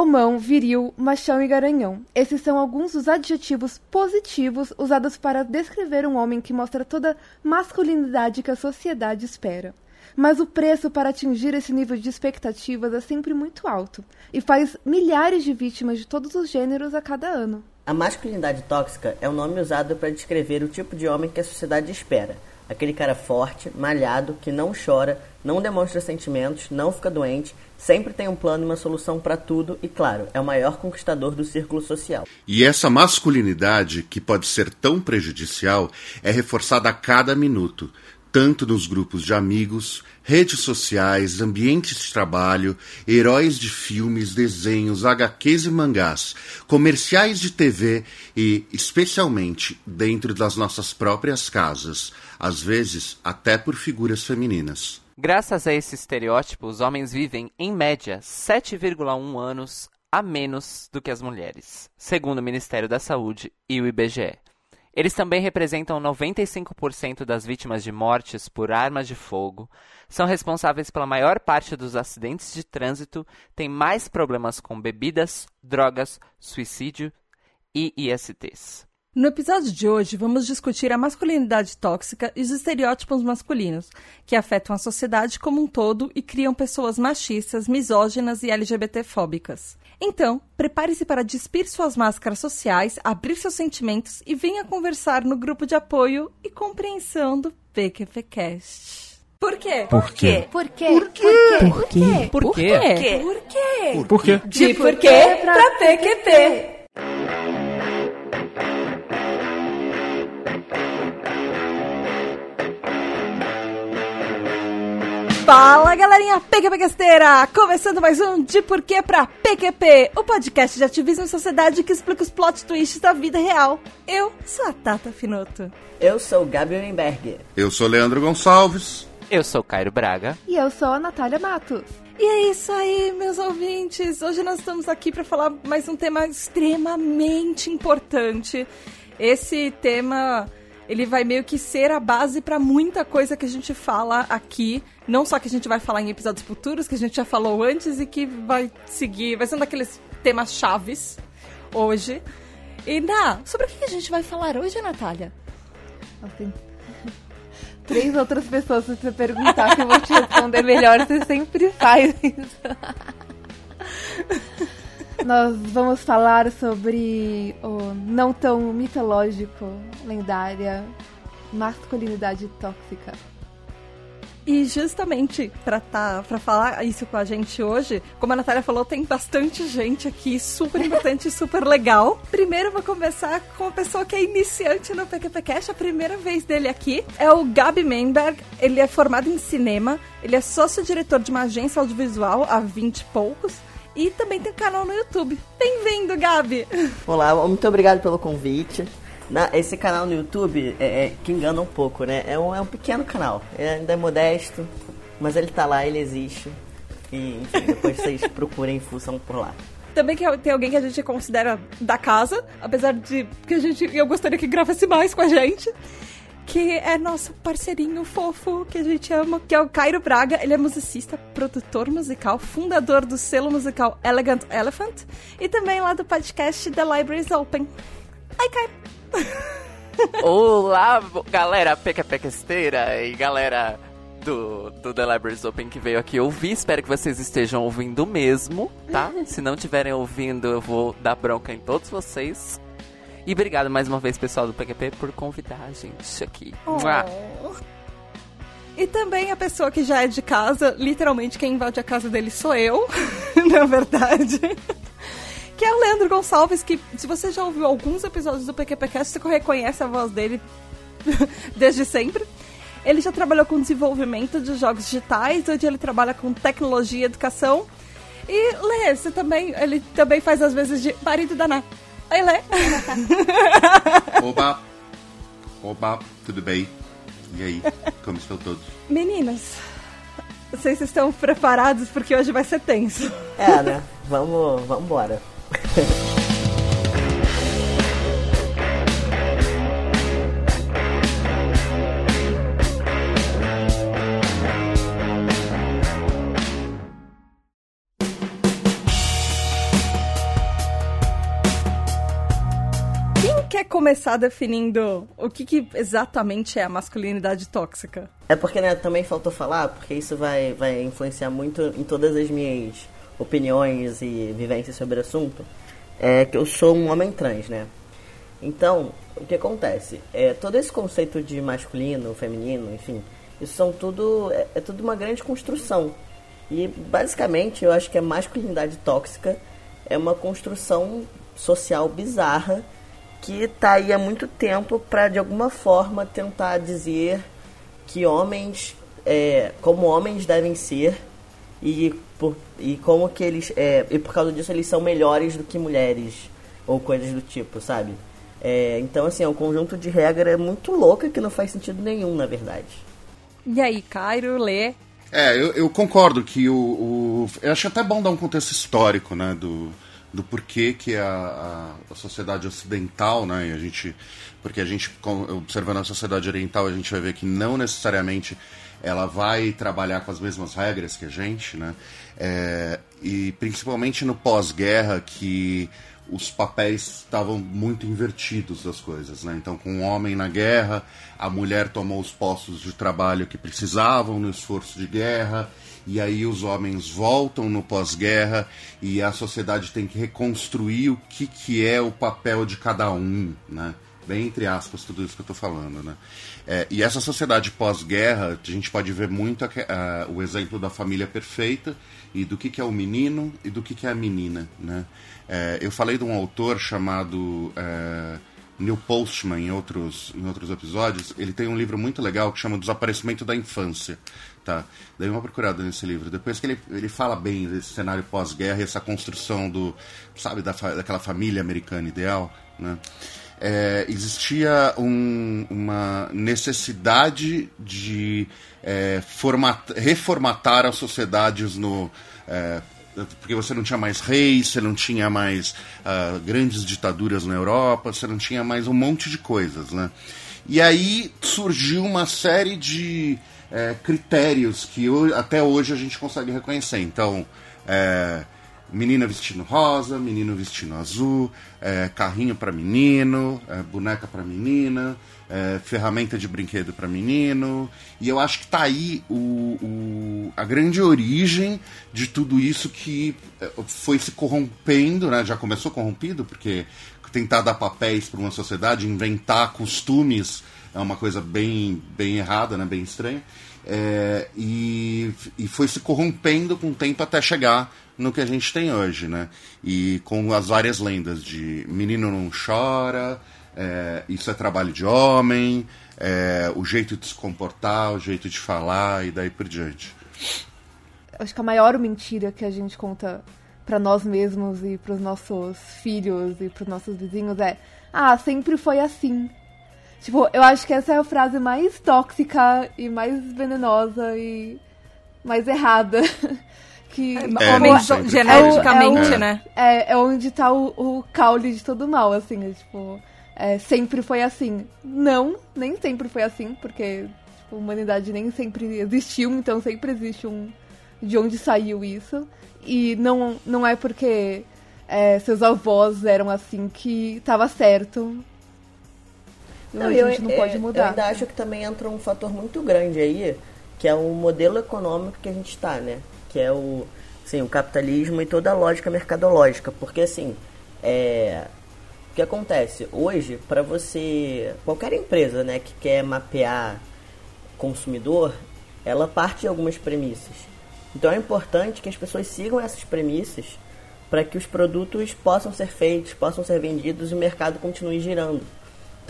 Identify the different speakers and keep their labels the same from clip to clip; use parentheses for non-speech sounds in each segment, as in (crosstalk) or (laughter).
Speaker 1: homão, viril, machão e garanhão. Esses são alguns dos adjetivos positivos usados para descrever um homem que mostra toda a masculinidade que a sociedade espera. Mas o preço para atingir esse nível de expectativas é sempre muito alto e faz milhares de vítimas de todos os gêneros a cada ano.
Speaker 2: A masculinidade tóxica é o nome usado para descrever o tipo de homem que a sociedade espera. Aquele cara forte, malhado, que não chora, não demonstra sentimentos, não fica doente, sempre tem um plano e uma solução para tudo e, claro, é o maior conquistador do círculo social.
Speaker 3: E essa masculinidade, que pode ser tão prejudicial, é reforçada a cada minuto tanto nos grupos de amigos, redes sociais, ambientes de trabalho, heróis de filmes, desenhos, HQs e mangás, comerciais de TV e, especialmente, dentro das nossas próprias casas, às vezes até por figuras femininas.
Speaker 4: Graças a esse estereótipo, os homens vivem, em média, 7,1 anos a menos do que as mulheres, segundo o Ministério da Saúde e o IBGE. Eles também representam 95% das vítimas de mortes por armas de fogo, são responsáveis pela maior parte dos acidentes de trânsito, têm mais problemas com bebidas, drogas, suicídio e ISTs.
Speaker 5: No episódio de hoje, vamos discutir a masculinidade tóxica e os estereótipos masculinos, que afetam a sociedade como um todo e criam pessoas machistas, misóginas e LGBTfóbicas. Então, prepare-se para despir suas máscaras sociais, abrir seus sentimentos e venha conversar no grupo de apoio e compreensão do PQPcast. Por quê?
Speaker 6: Por quê?
Speaker 1: Por quê?
Speaker 6: Por quê?
Speaker 5: Por quê?
Speaker 4: Por quê?
Speaker 5: Por quê?
Speaker 6: Por quê?
Speaker 5: De por quê pra PQP. Fala galerinha PQPquesteira! Começando mais um De Porquê pra PQP, o podcast de ativismo e sociedade que explica os plot twists da vida real. Eu sou a Tata Finoto.
Speaker 2: Eu sou o Gabi Weinberg.
Speaker 3: Eu sou Leandro Gonçalves.
Speaker 4: Eu sou Cairo Braga.
Speaker 1: E eu sou a Natália Matos.
Speaker 5: E é isso aí, meus ouvintes! Hoje nós estamos aqui para falar mais um tema extremamente importante. Esse tema ele vai meio que ser a base para muita coisa que a gente fala aqui. Não só que a gente vai falar em episódios futuros, que a gente já falou antes e que vai seguir, vai ser um daqueles temas chaves hoje. E, Ná, sobre o que a gente vai falar hoje, Natália?
Speaker 1: Assim, (laughs) três outras pessoas, se você perguntar que eu vou te responder melhor, você sempre faz isso. (laughs) Nós vamos falar sobre o não tão mitológico, lendária masculinidade tóxica.
Speaker 5: E justamente pra, tá, falar isso com a gente hoje, como a Natália falou, tem bastante gente aqui, super importante e (laughs) super legal. Primeiro vou começar com uma pessoa que é iniciante no PQPcast, a primeira vez dele aqui. É o Gabi Menberg, ele é formado em cinema, ele é sócio-diretor de uma agência audiovisual há 20 e poucos. E também tem um canal no YouTube. Bem-vindo, Gabi!
Speaker 2: Olá, muito obrigado pelo convite. Na- esse canal no YouTube é, é- que engana um pouco, né? É um, é um pequeno canal. Ele ainda é modesto, mas ele tá lá, ele existe. E enfim, depois (laughs) vocês procurem fuçam por lá.
Speaker 5: Também que tem alguém que a gente considera da casa, apesar de que a gente eu gostaria que gravasse mais com a gente. Que é nosso parceirinho fofo que a gente ama, que é o Cairo Braga. Ele é musicista, produtor musical, fundador do selo musical Elegant Elephant e também lá do podcast The Libraries Open. Ai, Cairo! (laughs)
Speaker 4: Olá, galera PQPquesteira e galera do, do The Libraries Open que veio aqui ouvir. Espero que vocês estejam ouvindo mesmo, tá? Se não estiverem ouvindo, eu vou dar bronca em todos vocês. E obrigado mais uma vez, pessoal do PQP, por convidar a gente aqui. Mua.
Speaker 5: E também a pessoa que já é de casa, literalmente quem invade a casa dele sou eu, (laughs) na verdade. Que é o Leandro Gonçalves, que se você já ouviu alguns episódios do PQPcast, você reconhece a voz dele (laughs) desde sempre. Ele já trabalhou com desenvolvimento de jogos digitais, hoje ele trabalha com tecnologia e educação. E Lê, você também, ele também faz às vezes de marido da Ná. Oi, Lê. (laughs)
Speaker 3: Oba! Oba, tudo bem? E aí, como estão todos?
Speaker 5: Meninas, vocês estão preparados porque hoje vai ser tenso.
Speaker 2: É, né? Vamos, vamos embora. (laughs)
Speaker 5: começar definindo o que, que exatamente é a masculinidade tóxica?
Speaker 2: É porque né, também faltou falar, porque isso vai, vai influenciar muito em todas as minhas opiniões e vivências sobre o assunto. É que eu sou um homem trans, né? Então, o que acontece? É, todo esse conceito de masculino, feminino, enfim, isso são tudo. É, é tudo uma grande construção. E basicamente eu acho que a masculinidade tóxica é uma construção social bizarra que está aí há muito tempo para de alguma forma tentar dizer que homens, é, como homens devem ser e, por, e como que eles, é, e por causa disso eles são melhores do que mulheres ou coisas do tipo, sabe? É, então assim, é um conjunto de regras muito louca que não faz sentido nenhum, na verdade.
Speaker 5: E aí, Cairo, Lê?
Speaker 3: É, eu, eu concordo que o, o, Eu acho até bom dar um contexto histórico, né, do, do porquê que a, a, a, sociedade ocidental, né, e a gente, porque a gente, observando a sociedade oriental, a gente vai ver que não necessariamente ela vai trabalhar com as mesmas regras que a gente, né, é, e principalmente no pós-guerra, que os papéis estavam muito invertidos das coisas, né? Então, com o homem na guerra, a mulher tomou os postos de trabalho que precisavam no esforço de guerra, e aí os homens voltam no pós-guerra e a sociedade tem que reconstruir o que, que é o papel de cada um, né? Bem entre aspas, tudo isso que eu estou falando, né? É, e essa sociedade pós-guerra, a gente pode ver muito a, a, o exemplo da família perfeita e do que, que é o menino e do que, que é a menina, né? É, eu falei de um autor chamado é, Neil Postman em outros, em outros episódios. Ele tem um livro muito legal que chama Desaparecimento da Infância. Tá? Dei uma procurada nesse livro. Depois que ele, ele fala bem desse cenário pós-guerra essa construção do, sabe, da, daquela família americana ideal, né? É, existia um, uma necessidade de é, format, reformatar as sociedades no, é, porque você não tinha mais reis, você não tinha mais uh, grandes ditaduras na Europa, você não tinha mais um monte de coisas, né? E aí surgiu uma série de é, critérios que até hoje a gente consegue reconhecer. Então, é, menina vestindo rosa, menino vestindo azul, é, carrinho para menino, é, boneca para menina, é, ferramenta de brinquedo para menino. E eu acho que tá aí o, o, a grande origem de tudo isso que é, foi se corrompendo, né? Já começou corrompido, porque tentar dar papéis para uma sociedade, inventar costumes é uma coisa bem, bem errada, né? bem estranha. É, e, e foi se corrompendo com o tempo até chegar no que a gente tem hoje, né? E com as várias lendas de menino não chora, é, isso é trabalho de homem, é, o jeito de se comportar, o jeito de falar e daí por diante.
Speaker 1: Acho que a maior mentira que a gente conta para nós mesmos e para os nossos filhos e para os nossos vizinhos é: ah, sempre foi assim. Tipo, eu acho que essa é a frase mais tóxica e mais venenosa e mais errada. (laughs) que
Speaker 5: é, homens geneticamente,
Speaker 1: é,
Speaker 5: né?
Speaker 1: É, é onde tá o, o caule de todo mal, assim, é, tipo é, sempre foi assim. Não, nem sempre foi assim, porque tipo, a humanidade nem sempre existiu, então sempre existe um de onde saiu isso. E não, não é porque é, seus avós eram assim que estava certo. Não, a gente eu, não pode mudar.
Speaker 2: Eu ainda acho que também entra um fator muito grande aí, que é o modelo econômico que a gente está, né? Que é o, assim, o capitalismo e toda a lógica mercadológica. Porque, assim, é, o que acontece? Hoje, para você. Qualquer empresa né, que quer mapear consumidor, ela parte de algumas premissas. Então é importante que as pessoas sigam essas premissas para que os produtos possam ser feitos, possam ser vendidos e o mercado continue girando.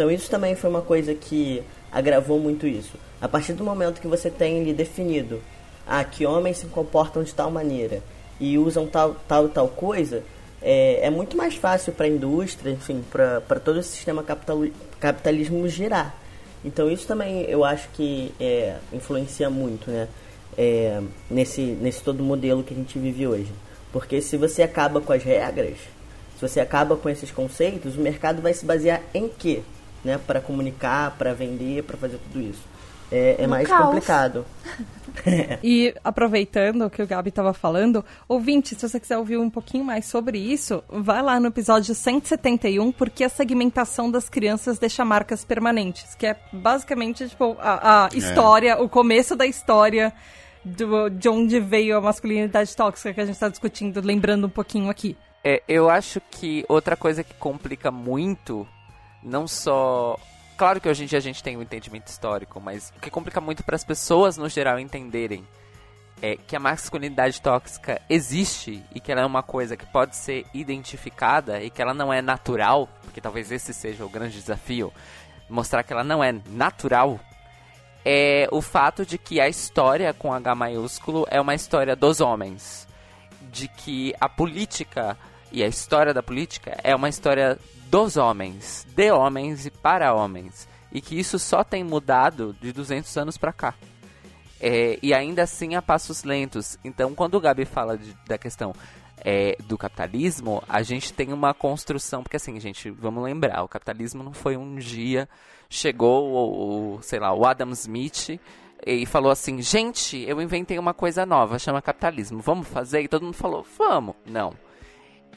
Speaker 2: Então isso também foi uma coisa que agravou muito isso. A partir do momento que você tem ali definido ah, que homens se comportam de tal maneira e usam tal, tal tal coisa, é, é muito mais fácil para a indústria, enfim, para todo esse sistema capital, capitalismo girar. Então isso também eu acho que é, influencia muito, né? É, nesse, nesse todo modelo que a gente vive hoje. Porque se você acaba com as regras, se você acaba com esses conceitos, o mercado vai se basear em quê? Né? Para comunicar, para vender, para fazer tudo isso. é, é mais
Speaker 1: caos.
Speaker 2: complicado. (laughs)
Speaker 5: E aproveitando o que o Gabi estava falando, ouvinte, se você quiser ouvir um pouquinho mais sobre isso, vai lá no episódio 171, porque a segmentação das crianças deixa marcas permanentes, que é basicamente tipo a, a história, o começo da história do, de onde veio a masculinidade tóxica que a gente está discutindo, lembrando um pouquinho aqui.
Speaker 4: É, eu acho que outra coisa que complica muito, não só. Claro que hoje em dia a gente tem um entendimento histórico, mas o que complica muito para as pessoas no geral entenderem é que a masculinidade tóxica existe e que ela é uma coisa que pode ser identificada e que ela não é natural, porque talvez esse seja o grande desafio, mostrar que ela não é natural, é o fato de que a história com H maiúsculo é uma história dos homens. De que a política e a história da política é uma história dos homens, de homens e para homens. E que isso só tem mudado de 200 anos para cá. É, e ainda assim a passos lentos. Então, quando o Gabi fala de- da questão é, do capitalismo, a gente tem uma construção. Porque, assim, gente, vamos lembrar: o capitalismo não foi um dia. Chegou o, o, sei lá, o Adam Smith e falou assim: gente, eu inventei uma coisa nova, chama capitalismo, vamos fazer? E todo mundo falou: vamos. Não.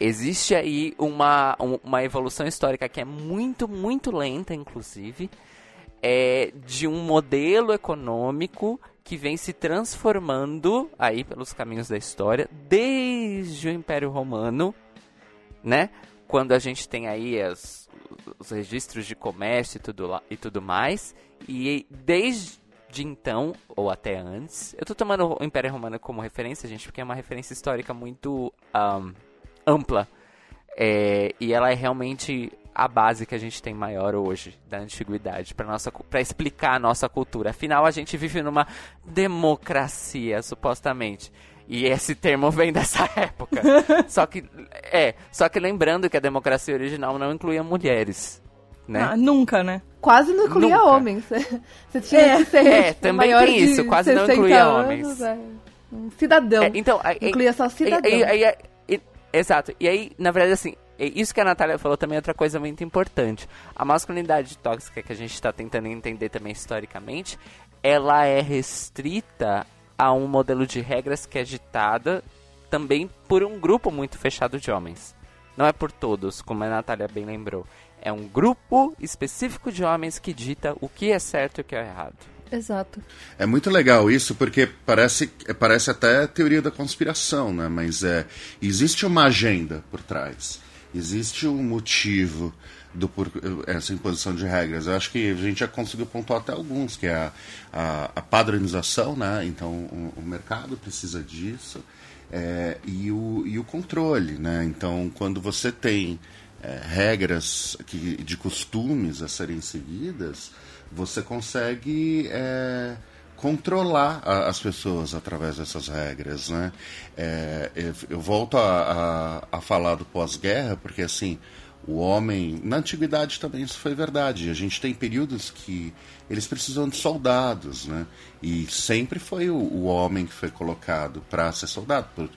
Speaker 4: Existe aí uma, um- uma evolução histórica que é muito, muito lenta, inclusive é, de um modelo econômico que vem se transformando aí pelos caminhos da história desde o Império Romano, né? Quando a gente tem aí as- os registros de comércio e tudo, e tudo mais, e desde então, ou até antes, eu tô tomando o Império Romano como referência, gente, porque é uma referência histórica muito ahn, ampla. É, e ela é realmente a base que a gente tem maior hoje da antiguidade para nossa para explicar a nossa cultura. Afinal, a gente vive numa democracia, supostamente. E esse termo vem (laughs) dessa época. (laughs) só que é, só que lembrando que a democracia original não incluía mulheres, né?
Speaker 5: Ah, nunca, né?
Speaker 1: Quase não incluía
Speaker 4: Nunca.
Speaker 1: homens. (laughs) Você tinha
Speaker 5: É.
Speaker 1: que ser
Speaker 4: É, também
Speaker 1: maior
Speaker 4: tem isso, quase não
Speaker 1: 60
Speaker 4: incluía
Speaker 1: anos,
Speaker 4: homens.
Speaker 1: é. Um cidadão.
Speaker 4: É, então,
Speaker 1: Incluía só cidadão.
Speaker 4: E- exato. E aí, na verdade, assim, e isso que a Natália falou também é outra coisa muito importante. A masculinidade tóxica que a gente está tentando entender também historicamente, ela é restrita a um modelo de regras que é ditada também por um grupo muito fechado de homens. Não é por todos, como a Natália bem lembrou. É um grupo específico de homens que dita o que é certo e o que é errado.
Speaker 5: Exato.
Speaker 3: É muito legal isso, porque parece, parece até teoria da conspiração, né? Mas é, existe uma agenda por trás. Existe um motivo do por, essa imposição de regras. Eu acho que a gente já conseguiu pontuar até alguns, que é a, a, a padronização, né? Então o, o mercado precisa disso. é, e, o, e o controle, né? Então quando você tem é, regras que, de costumes a serem seguidas, você consegue é, controlar a- as pessoas através dessas regras, né? É, eu, eu volto a, a, a falar do pós-guerra, porque assim, o homem, na antiguidade também isso foi verdade. A gente tem períodos que eles precisam de soldados, né? E sempre foi o, o homem que foi colocado para ser soldado por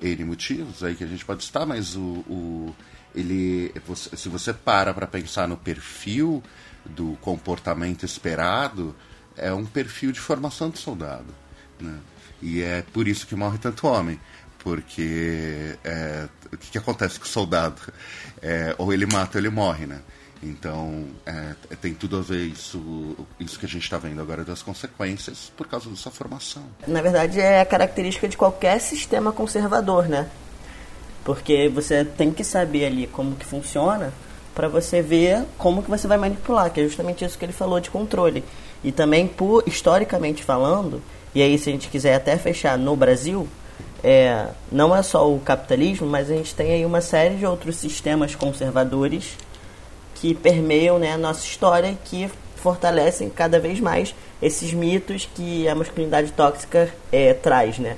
Speaker 3: N motivos aí que a gente pode estar, mas o, o ele, se você para para pensar no perfil do comportamento esperado, é um perfil de formação de soldado, né? E é por isso que morre tanto homem, porque é, o que, que acontece com o soldado? É, ou ele mata ou ele morre, né? Então é, tem tudo a ver isso, isso que a gente está vendo agora das consequências por causa dessa formação.
Speaker 2: Na verdade, é a característica de qualquer sistema conservador, né? Porque você tem que saber ali como que funciona para você ver como que você vai manipular, que é justamente isso que ele falou de controle. E também, por historicamente falando, e aí se a gente quiser até fechar no Brasil, é, não é só o capitalismo, mas a gente tem aí uma série de outros sistemas conservadores que permeiam né, a nossa história que fortalecem cada vez mais esses mitos que a masculinidade tóxica é, traz, né?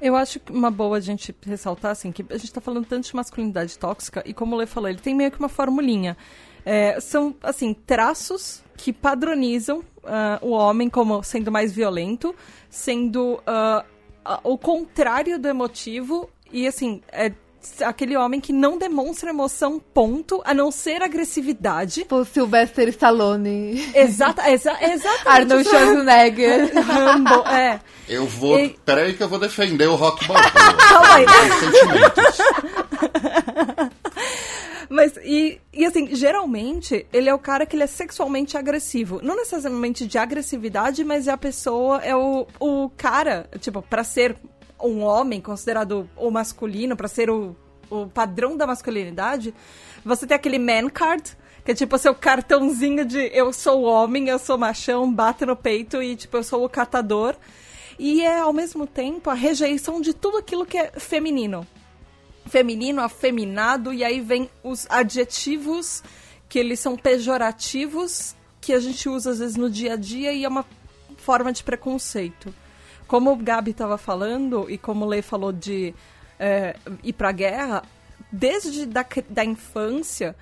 Speaker 5: Eu acho que uma boa a gente ressaltar, assim, que a gente tá falando tanto de masculinidade tóxica, e como o Lê falou, ele tem meio que uma formulinha. É, são, assim, traços que padronizam ah, o homem como sendo mais violento, sendo a- o contrário do emotivo, e, assim, é aquele homem que não demonstra emoção, ponto, a não ser agressividade.
Speaker 1: Tipo Sylvester Stallone.
Speaker 5: Exata, exa, exatamente.
Speaker 1: Arnold Schwarzenegger. (laughs)
Speaker 5: Rambo, é.
Speaker 3: Eu vou.
Speaker 5: E-
Speaker 3: Peraí que eu vou defender o Rock Balboa. (laughs)
Speaker 5: Calma aí.
Speaker 3: Sentimentos. (laughs)
Speaker 5: Mas, e, e assim, geralmente, ele é o cara que ele é sexualmente agressivo. Não necessariamente de agressividade, mas é a pessoa, é o, o cara, tipo, pra ser um homem considerado o masculino, pra ser o, o padrão da masculinidade, você tem aquele man card, que é tipo seu cartãozinho de eu sou homem, eu sou machão, bato no peito e, tipo, eu sou o catador. E é, ao mesmo tempo, a rejeição de tudo aquilo que é feminino feminino, afeminado, e aí vem os adjetivos que eles são pejorativos, que a gente usa às vezes no dia a dia e é uma forma de preconceito. Como o Gabi estava falando, e como o Lê falou de é, ir pra guerra, desde da, da infância,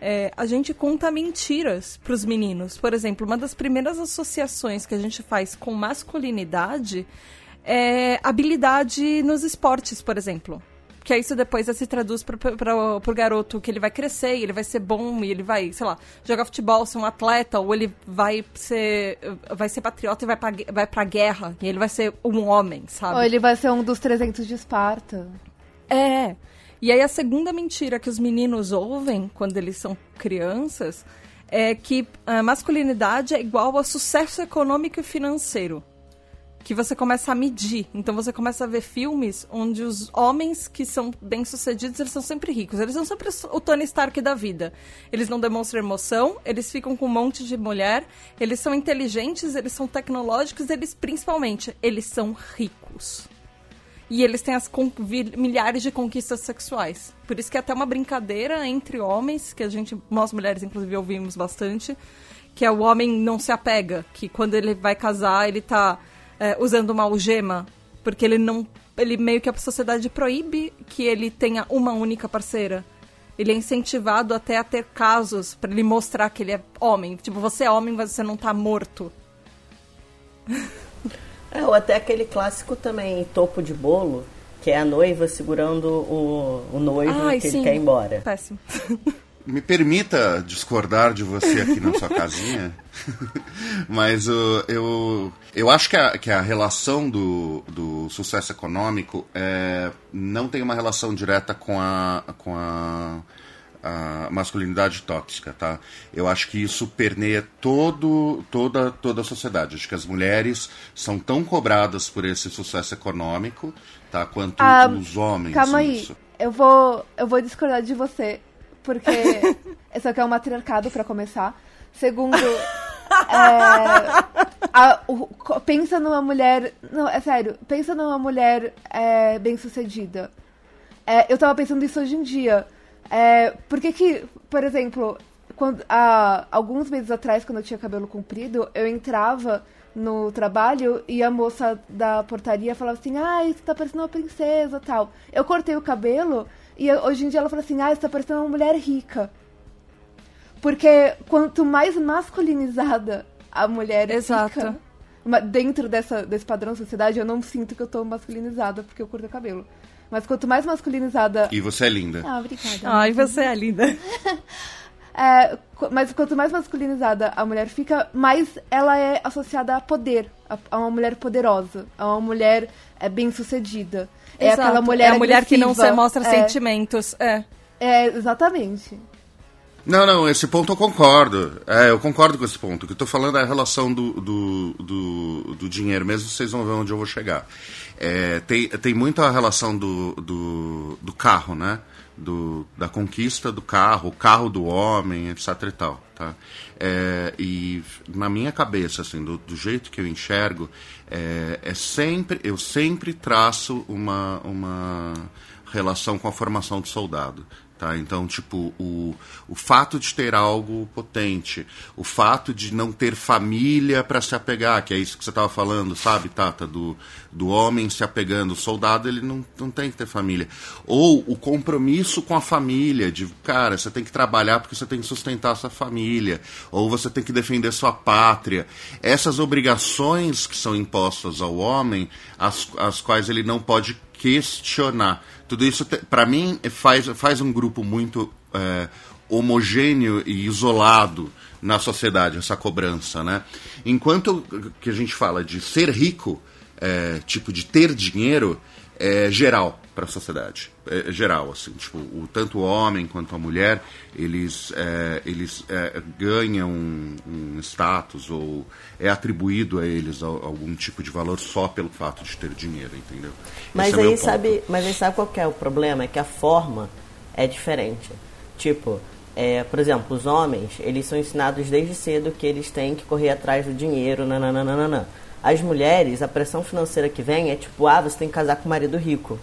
Speaker 5: é, a gente conta mentiras para os meninos. Por exemplo, uma das primeiras associações que a gente faz com masculinidade é habilidade nos esportes, por exemplo. Que aí isso depois se traduz para o garoto que ele vai crescer, e ele vai ser bom, e ele vai, sei lá, jogar futebol, ser um atleta, ou ele vai ser, vai ser patriota e vai pra, vai pra guerra, e ele vai ser um homem, sabe?
Speaker 1: Ou ele vai ser um dos 300 de Esparta.
Speaker 5: É. E aí a segunda mentira que os meninos ouvem quando eles são crianças é que a masculinidade é igual a sucesso econômico e financeiro. Que você começa a medir. Então você começa a ver filmes onde os homens que são bem-sucedidos, eles são sempre ricos. Eles são sempre o Tony Stark da vida. Eles não demonstram emoção, eles ficam com um monte de mulher, eles são inteligentes, eles são tecnológicos, eles principalmente, eles são ricos. E eles têm as milhares de conquistas sexuais. Por isso que é até uma brincadeira entre homens, que a gente, nós mulheres inclusive ouvimos bastante, que é o homem não se apega, que quando ele vai casar, ele tá é, usando uma algema, porque ele não. Ele meio que a sociedade proíbe que ele tenha uma única parceira. Ele é incentivado até a ter casos pra ele mostrar que ele é homem. Tipo, você é homem, mas você não tá morto. (laughs)
Speaker 2: É, ou até aquele clássico também, topo de bolo, que é a noiva segurando o, o noivo
Speaker 5: Ai,
Speaker 2: que
Speaker 5: sim.
Speaker 2: ele quer ir embora.
Speaker 5: Péssimo. (laughs)
Speaker 3: Me permita discordar de você aqui na sua casinha, (laughs) mas uh, eu, eu acho que a, que a relação do, do sucesso econômico é, não tem uma relação direta com a, com a, a masculinidade tóxica, tá? Eu acho que isso permeia todo, toda, toda a sociedade. Acho que as mulheres são tão cobradas por esse sucesso econômico, tá? Quanto
Speaker 1: Ah,
Speaker 3: os homens.
Speaker 1: Calma aí.
Speaker 3: isso.
Speaker 1: Eu vou, eu vou discordar de você. Porque (laughs) isso aqui é um matriarcado, pra começar. Segundo, (laughs) é, a- o- pensa numa mulher. Não, é sério. Pensa numa mulher é, bem-sucedida. É, eu tava pensando isso hoje em dia. É, por que que, por exemplo, quando, há alguns meses atrás, quando eu tinha cabelo comprido, eu entrava no trabalho e a moça da portaria falava assim, ai, você tá parecendo uma princesa tal. Eu cortei o cabelo e hoje em dia ela fala assim, ai, você tá parecendo uma mulher rica. Porque quanto mais masculinizada a mulher
Speaker 5: Exato.
Speaker 1: fica, dentro dessa, desse padrão sociedade, eu não sinto que eu tô masculinizada porque eu cortei o cabelo. Mas quanto mais masculinizada.
Speaker 3: E você é linda.
Speaker 1: Ah, obrigada.
Speaker 5: Ai, você é linda. (laughs)
Speaker 1: É, mas quanto mais masculinizada a mulher fica, mais ela é associada a poder, a, a uma mulher poderosa, a uma mulher é, bem-sucedida. É
Speaker 5: Exato.
Speaker 1: aquela mulher
Speaker 5: É a mulher que não se
Speaker 1: agressiva.
Speaker 5: mostra
Speaker 1: é,
Speaker 5: sentimentos. É.
Speaker 1: É, exatamente.
Speaker 3: Não, não, esse ponto eu concordo. É, eu concordo com esse ponto. O que eu tô falando é a relação do, do, do, do dinheiro mesmo, vocês vão ver onde eu vou chegar. É, tem, tem muito a relação do, do, do carro, né? Do, da conquista do carro, o carro do homem, etc e tal, tá? É, e na minha cabeça, assim, do, do jeito que eu enxergo, é, é sempre, eu sempre traço uma, uma relação com a formação do soldado. Tá? Então, tipo, o, o fato de ter algo potente, o fato de não ter família para se apegar, que é isso que você estava falando, sabe, Tata? Do, do homem se apegando. O soldado, ele não, não tem que ter família. Ou o compromisso com a família, de, cara, você tem que trabalhar porque você tem que sustentar sua família, ou você tem que defender sua pátria. Essas obrigações que são impostas ao homem, as, as quais ele não pode questionar. Tudo isso, para mim, faz, faz um grupo muito é, homogêneo e isolado na sociedade, essa cobrança, né? Enquanto que a gente fala de ser rico, é, tipo, de ter dinheiro, é geral para a sociedade. É, geral, assim, tipo, o, tanto o homem quanto a mulher, eles, é, eles é, ganham um, um, status ou é atribuído a eles algum tipo de valor só pelo fato de ter dinheiro, entendeu?
Speaker 2: Mas é aí sabe, mas aí sabe qual é o problema? É que a forma é diferente. Tipo, é, por exemplo, os homens, eles são ensinados desde cedo que eles têm que correr atrás do dinheiro, nananana. As mulheres, a pressão financeira que vem é tipo, ah, você tem que casar com um marido rico.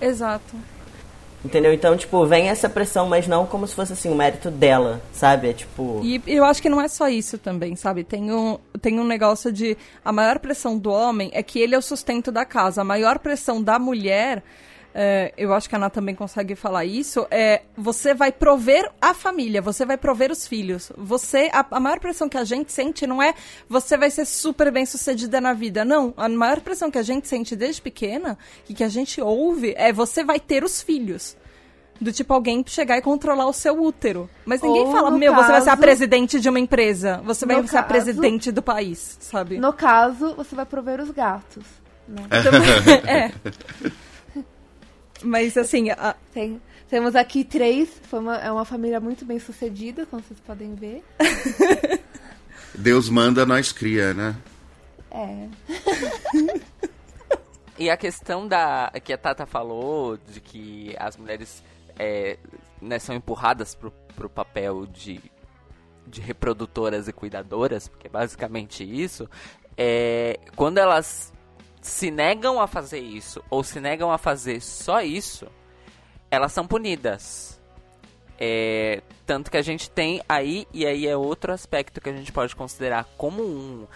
Speaker 5: Exato.
Speaker 2: Entendeu? Então, tipo, vem essa pressão, mas não como se fosse assim, o mérito dela, sabe? É tipo.
Speaker 5: E eu acho que não é só isso também, sabe? Tem um, tem um negócio de. A maior pressão do homem é que ele é o sustento da casa. A maior pressão da mulher é, eu acho que a Ana também consegue falar isso, é você vai prover a família, você vai prover os filhos. Você, a, a maior pressão que a gente sente não é você vai ser super bem sucedida na vida. Não, a maior pressão que a gente sente desde pequena e que a gente ouve é você vai ter os filhos. Do tipo alguém chegar e controlar o seu útero. Mas ninguém
Speaker 1: Ou,
Speaker 5: fala, meu,
Speaker 1: caso,
Speaker 5: você vai ser a presidente de uma empresa. Você vai ser
Speaker 1: caso,
Speaker 5: a presidente do país, sabe?
Speaker 1: No caso, você vai prover os gatos. Né? (laughs)
Speaker 5: Então, (laughs) é. Mas assim. A...
Speaker 1: Tem, temos aqui três. Foi uma, é uma família muito bem sucedida, como vocês podem ver. (laughs)
Speaker 3: Deus manda, nós cria, né?
Speaker 1: É. (laughs)
Speaker 4: e a questão da. que a Tata falou, de que as mulheres é, né, são empurradas pro, pro papel de, de reprodutoras e cuidadoras, porque é basicamente isso. É, quando elas se negam a fazer isso ou se negam a fazer só isso, elas são punidas. É, tanto que a gente tem aí, e aí é outro aspecto que a gente pode considerar como um,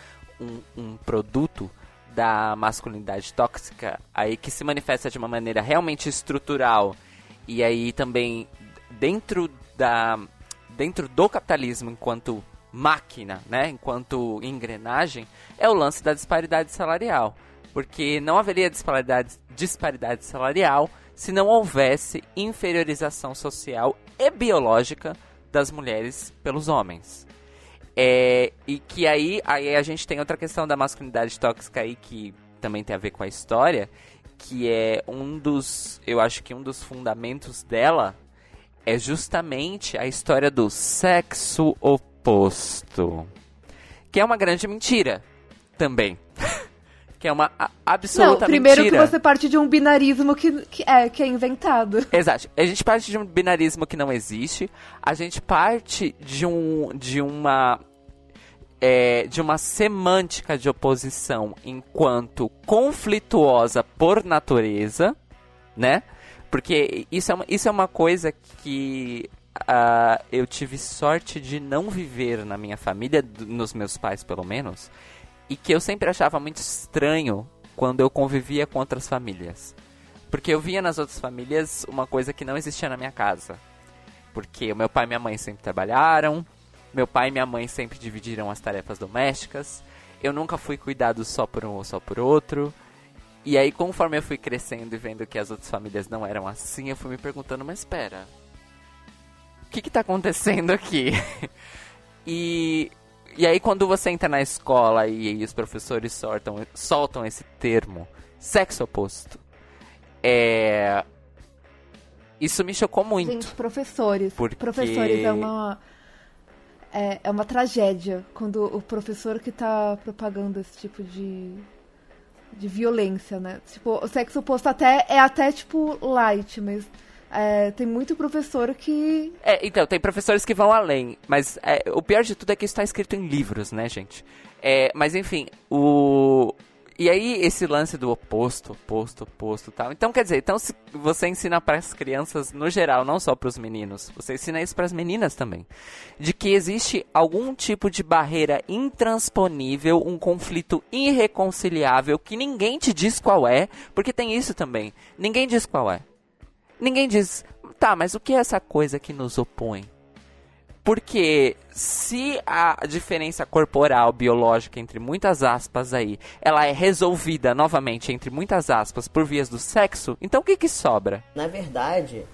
Speaker 4: um, um produto da masculinidade tóxica, aí que se manifesta de uma maneira realmente estrutural, e aí também dentro da dentro do capitalismo enquanto máquina, né, enquanto engrenagem, é o lance da disparidade salarial porque não haveria disparidade, disparidade salarial se não houvesse inferiorização social e biológica das mulheres pelos homens. É, e que aí, aí a gente tem outra questão da masculinidade tóxica aí que também tem a ver com a história, que é um dos, eu acho que um dos fundamentos dela é justamente a história do sexo oposto, que é uma grande mentira também. Que é uma absoluta
Speaker 1: Não, primeiro
Speaker 4: mentira.
Speaker 1: que você parte de um binarismo que, que, é, que é inventado. (laughs)
Speaker 4: Exato. A gente parte de um binarismo que não existe. A gente parte de, um, de uma é, de uma semântica de oposição enquanto conflituosa por natureza, né? Porque isso é uma, isso é uma coisa que uh, eu tive sorte de não viver na minha família, nos meus pais pelo menos, e que eu sempre achava muito estranho quando eu convivia com outras famílias. Porque eu via nas outras famílias uma coisa que não existia na minha casa. Porque o meu pai e minha mãe sempre trabalharam, meu pai e minha mãe sempre dividiram as tarefas domésticas, eu nunca fui cuidado só por um ou só por outro. E aí, conforme eu fui crescendo e vendo que as outras famílias não eram assim, eu fui me perguntando, mas espera, o que está acontecendo aqui? (laughs) e e aí quando você entra na escola e, e os professores soltam, soltam esse termo, sexo oposto, é... Isso me chocou muito.
Speaker 1: Gente, professores.
Speaker 4: Porque...
Speaker 1: Professores é uma... É, é uma tragédia quando o professor que está propagando esse tipo de, de violência, né? Tipo, o sexo oposto até é até tipo light, mas é, tem muito professor que.
Speaker 4: É, então, tem professores que vão além. Mas é, o pior de tudo é que isso está escrito em livros, né, gente? É, mas enfim, o. E aí, esse lance do oposto, oposto, oposto tal. Então, quer dizer, então se você ensina para as crianças no geral, não só para os meninos, você ensina isso para as meninas também. De que existe algum tipo de barreira intransponível, um conflito irreconciliável que ninguém te diz qual é, porque tem isso também. Ninguém diz qual é. Ninguém diz, tá, mas o que é essa coisa que nos opõe? Porque se a diferença corporal biológica entre muitas aspas aí, ela é resolvida novamente entre muitas aspas por vias do sexo, então o que que sobra?
Speaker 2: Na verdade,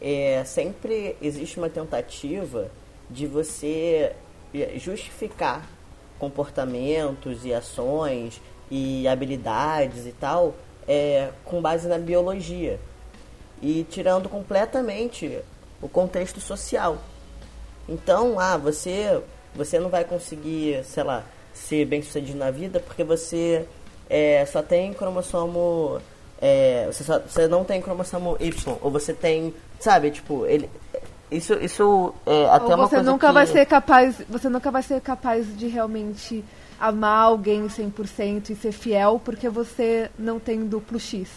Speaker 2: é, sempre existe uma tentativa de você é, justificar comportamentos e ações e habilidades e tal é, com base na biologia e tirando completamente o contexto social. Então, ah, você você não vai conseguir, sei lá, ser bem sucedido na vida porque você é, só tem cromossomo é, você, só, você não tem cromossomo Y ou você tem, sabe, tipo, ele isso isso é até
Speaker 1: Ou
Speaker 2: uma
Speaker 1: você
Speaker 2: coisa
Speaker 1: nunca
Speaker 2: que...
Speaker 1: vai ser capaz, você nunca vai ser capaz de realmente amar alguém 100% e ser fiel porque você não tem duplo X.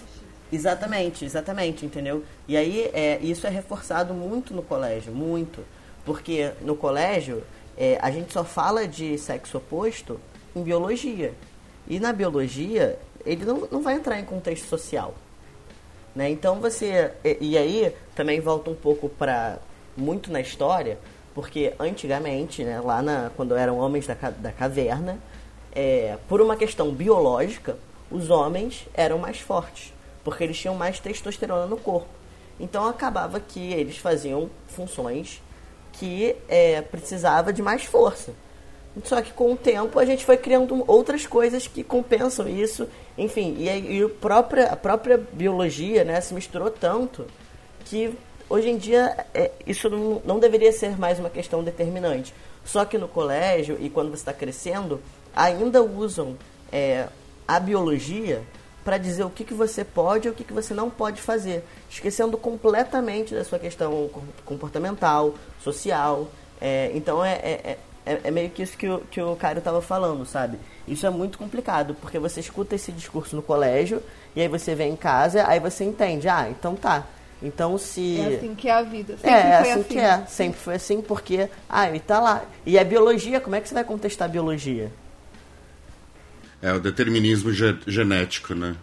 Speaker 2: Exatamente, exatamente, entendeu? E aí é, isso é reforçado muito no colégio, muito. Porque no colégio é, a gente só fala de sexo oposto em biologia. E na biologia ele não, não vai entrar em contexto social. Né? Então você. E, e aí também volta um pouco para muito na história, porque antigamente, né, lá na, quando eram homens da, da caverna, é, por uma questão biológica, os homens eram mais fortes, porque eles tinham mais testosterona no corpo. Então acabava que eles faziam funções que é, precisava de mais força. Só que com o tempo a gente foi criando outras coisas que compensam isso. Enfim, e, e o própria, a própria biologia né, se misturou tanto que hoje em dia é, isso não, não deveria ser mais uma questão determinante. Só que no colégio e quando você está crescendo, ainda usam é, a biologia para dizer o que, que você pode e o que, que você não pode fazer, esquecendo completamente da sua questão com- comportamental, social. É, então é, é, é, é meio que isso que o, que o Caio estava falando, sabe? Isso é muito complicado, porque você escuta esse discurso no colégio e aí você vem em casa, aí você entende, ah, então tá. Então se.
Speaker 1: É assim que é a vida. Sempre
Speaker 2: É, é
Speaker 1: foi
Speaker 2: assim, que é. Sempre foi assim, porque. Ah, ele tá lá. E a biologia, como é que você vai contestar a biologia?
Speaker 3: É o determinismo ge- genético, né?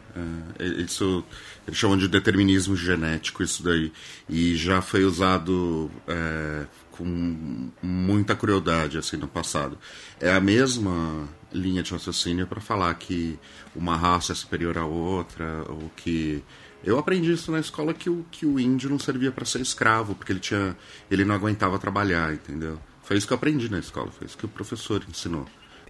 Speaker 3: É, isso eles chamam de determinismo genético isso daí e já foi usado é, com muita crueldade assim no passado. É a mesma linha de raciocínio para falar que uma raça é superior à outra ou que eu aprendi isso na escola que o, que o índio não servia para ser escravo porque ele tinha ele não aguentava trabalhar, entendeu? Foi isso que eu aprendi na escola, foi isso que o professor ensinou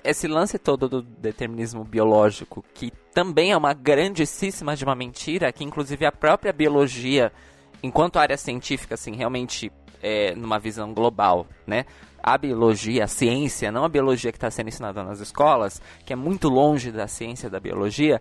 Speaker 4: esse lance todo do determinismo biológico, que também é uma grandíssima de uma mentira, que inclusive a própria biologia, enquanto área científica, assim, realmente é, numa visão global, né? A biologia, a ciência, não a biologia que está sendo ensinada nas escolas, que é muito longe da ciência da biologia,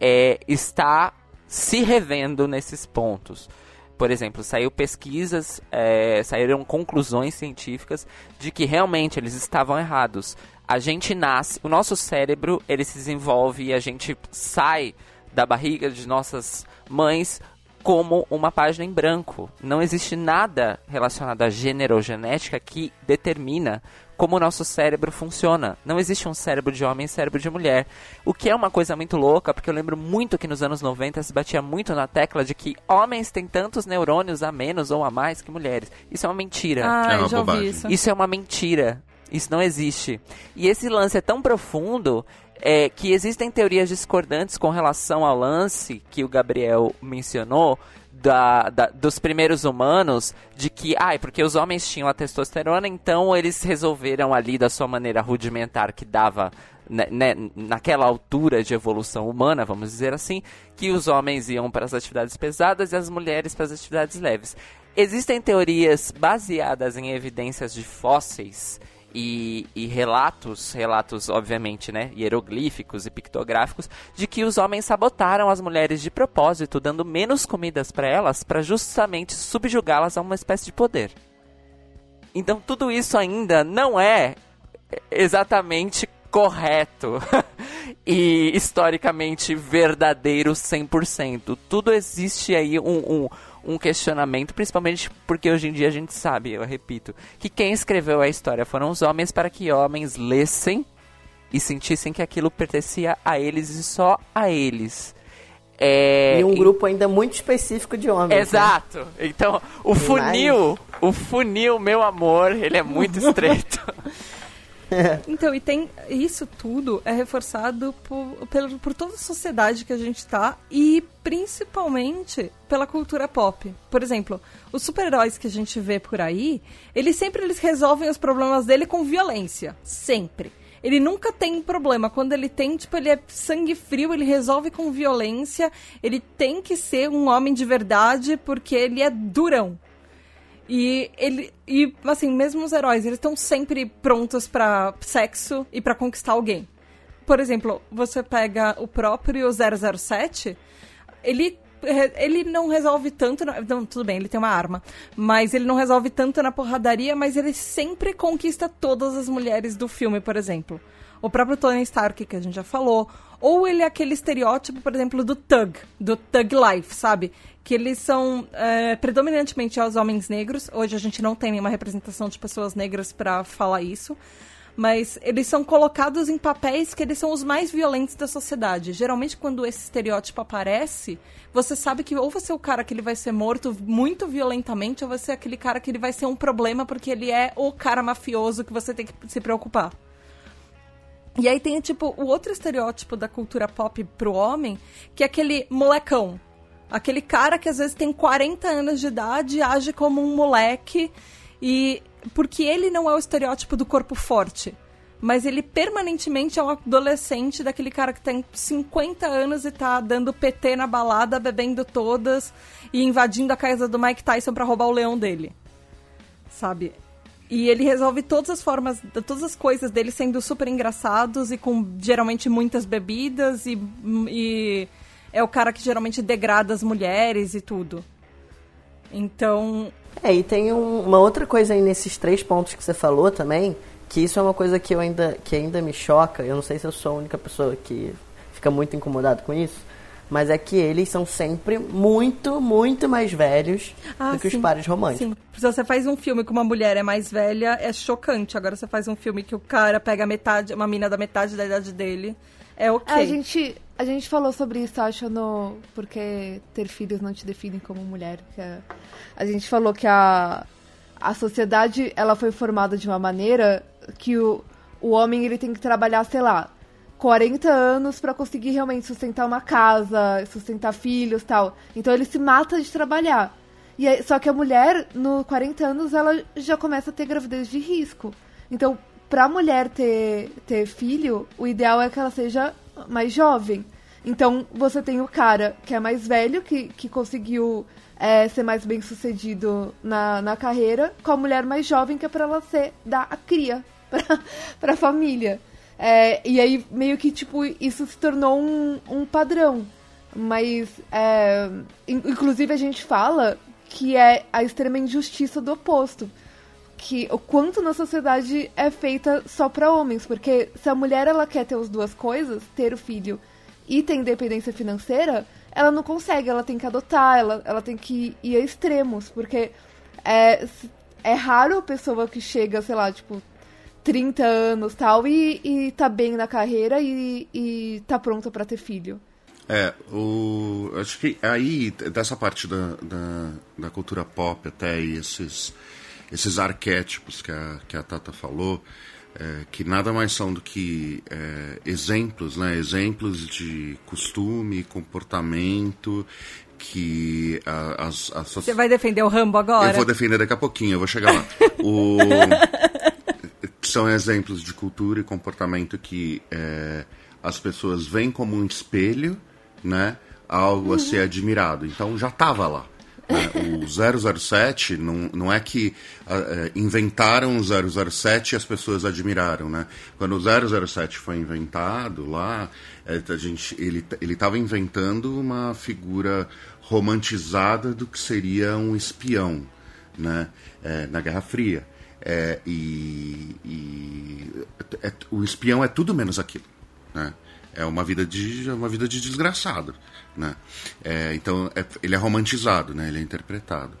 Speaker 4: é, está se revendo nesses pontos. Por exemplo, saiu pesquisas, é, saíram conclusões científicas de que realmente eles estavam errados. A gente nasce, o nosso cérebro ele se desenvolve e a gente sai da barriga de nossas mães como uma página em branco. Não existe nada relacionado à gênero ou genética que determina como o nosso cérebro funciona. Não existe um cérebro de homem e cérebro de mulher. O que é uma coisa muito louca, porque eu lembro muito que nos anos 90 se batia muito na tecla de que homens têm tantos neurônios a menos ou a mais que mulheres. Isso é uma mentira.
Speaker 5: Ah,
Speaker 3: É uma
Speaker 5: eu já ouvi
Speaker 3: bobagem.
Speaker 5: isso.
Speaker 4: Isso é uma mentira. Isso não existe. E esse lance é tão profundo é, que existem teorias discordantes com relação ao lance que o Gabriel mencionou da, da- dos primeiros humanos, de que, ai, porque os homens tinham a testosterona, então eles resolveram ali da sua maneira rudimentar que dava né, né, naquela altura de evolução humana, vamos dizer assim, que os homens iam para as atividades pesadas e as mulheres para as atividades leves. Existem teorias baseadas em evidências de fósseis e, e relatos, relatos obviamente, né, hieroglíficos e pictográficos, de que os homens sabotaram as mulheres de propósito, dando menos comidas para elas, para justamente subjugá-las a uma espécie de poder. Então tudo isso ainda não é exatamente correto (laughs) e historicamente verdadeiro 100%. Tudo existe aí um, um, um questionamento, principalmente porque hoje em dia a gente sabe, eu repito, que quem escreveu a história foram os homens para que homens lessem e sentissem que aquilo pertencia a eles e só a eles. É,
Speaker 2: e um grupo ainda muito específico de homens. né?
Speaker 4: Exato. Então, o funil, O funil, meu amor, ele é muito estreito. (laughs) (laughs)
Speaker 5: Então, e tem isso tudo é reforçado por, por, por toda a sociedade que a gente tá e principalmente pela cultura pop. Por exemplo, os super-heróis que a gente vê por aí, eles sempre eles resolvem os problemas dele com violência. Sempre. Ele nunca tem problema. Quando ele tem, tipo, ele é sangue frio, ele resolve com violência. Ele tem que ser um homem de verdade porque ele é durão. E ele e assim, mesmo os heróis, eles estão sempre prontos para sexo e para conquistar alguém. Por exemplo, você pega o próprio 007, ele ele não resolve tanto. Na, não, tudo bem, ele tem uma arma. Mas ele não resolve tanto na porradaria, mas ele sempre conquista todas as mulheres do filme, por exemplo. O próprio Tony Stark, que a gente já falou. Ou ele é aquele estereótipo, por exemplo, do Thug, do Thug Life, sabe? Que eles são é, predominantemente aos homens negros. Hoje a gente não tem nenhuma representação de pessoas negras para falar isso mas eles são colocados em papéis que eles são os mais violentos da sociedade. Geralmente, quando esse estereótipo aparece, você sabe que ou você é o cara que ele vai ser morto muito violentamente, ou você é aquele cara que ele vai ser um problema porque ele é o cara mafioso que você tem que se preocupar. E aí tem, tipo, o outro estereótipo da cultura pop pro homem, que é aquele molecão. Aquele cara que às vezes tem 40 anos de idade e age como um moleque e porque ele não é o estereótipo do corpo forte. Mas ele permanentemente é um adolescente daquele cara que tem 50 anos e tá dando PT na balada, bebendo todas e invadindo a casa do Mike Tyson para roubar o leão dele. Sabe? E ele resolve todas as formas, todas as coisas dele sendo super engraçados e com geralmente muitas bebidas e, e é o cara que geralmente degrada as mulheres e tudo. Então,
Speaker 2: é, e tem um, uma outra coisa aí nesses três pontos que você falou também, que isso é uma coisa que eu ainda, que ainda me choca. Eu não sei se eu sou a única pessoa que fica muito incomodado com isso, mas é que eles são sempre muito, muito mais velhos ah, do que sim, os pares românticos. Sim.
Speaker 5: Se você faz um filme com uma mulher é mais velha, é chocante. Agora você faz um filme que o cara pega metade, uma mina da metade da idade dele, é ok.
Speaker 1: A gente, a gente falou sobre isso, acho, no Porque Ter Filhos Não Te Define Como Mulher. Que a, a gente falou que a, a sociedade ela foi formada de uma maneira que o, o homem ele tem que trabalhar, sei lá, 40 anos para conseguir realmente sustentar uma casa, sustentar filhos tal. Então ele se mata de trabalhar. E aí, só que a mulher, no 40 anos, ela já começa a ter gravidez de risco. Então, pra mulher ter, ter filho, o ideal é que ela seja mais jovem. Então, você tem o cara que é mais velho, que, que conseguiu é, ser mais bem sucedido na, na carreira, com a mulher mais jovem, que é pra ela ser, dar a cria (laughs) pra, pra família. É, e aí, meio que, tipo, isso se tornou um, um padrão. Mas, é, inclusive, a gente fala que é a extrema injustiça do oposto. Que o quanto na sociedade é feita só para homens, porque se a mulher ela quer ter as duas coisas, ter o filho e ter independência financeira, ela não consegue, ela tem que adotar, ela, ela tem que ir a extremos, porque é, é raro a pessoa que chega, sei lá, tipo, 30 anos tal, e, e tá bem na carreira e, e tá pronta para ter filho.
Speaker 3: É, o, acho que aí, dessa parte da, da, da cultura pop até, e esses esses arquétipos que a, que a Tata falou, é, que nada mais são do que é, exemplos, né? exemplos de costume, comportamento que as, as,
Speaker 5: Você vai defender o Rambo agora?
Speaker 3: Eu vou defender daqui a pouquinho, eu vou chegar lá. (laughs) o... São exemplos de cultura e comportamento que é, as pessoas veem como um espelho, né? Algo a ser admirado. Então já estava lá. Né? O 007 não, não é que uh, inventaram o 007 e as pessoas admiraram, né? Quando o 007 foi inventado lá, é, a gente, ele estava inventando uma figura romantizada do que seria um espião, né? É, na Guerra Fria. É, e, e é, o espião é tudo menos aquilo, né? É uma vida de uma vida de desgraçado, né? É, então é, ele é romantizado, né? Ele é interpretado.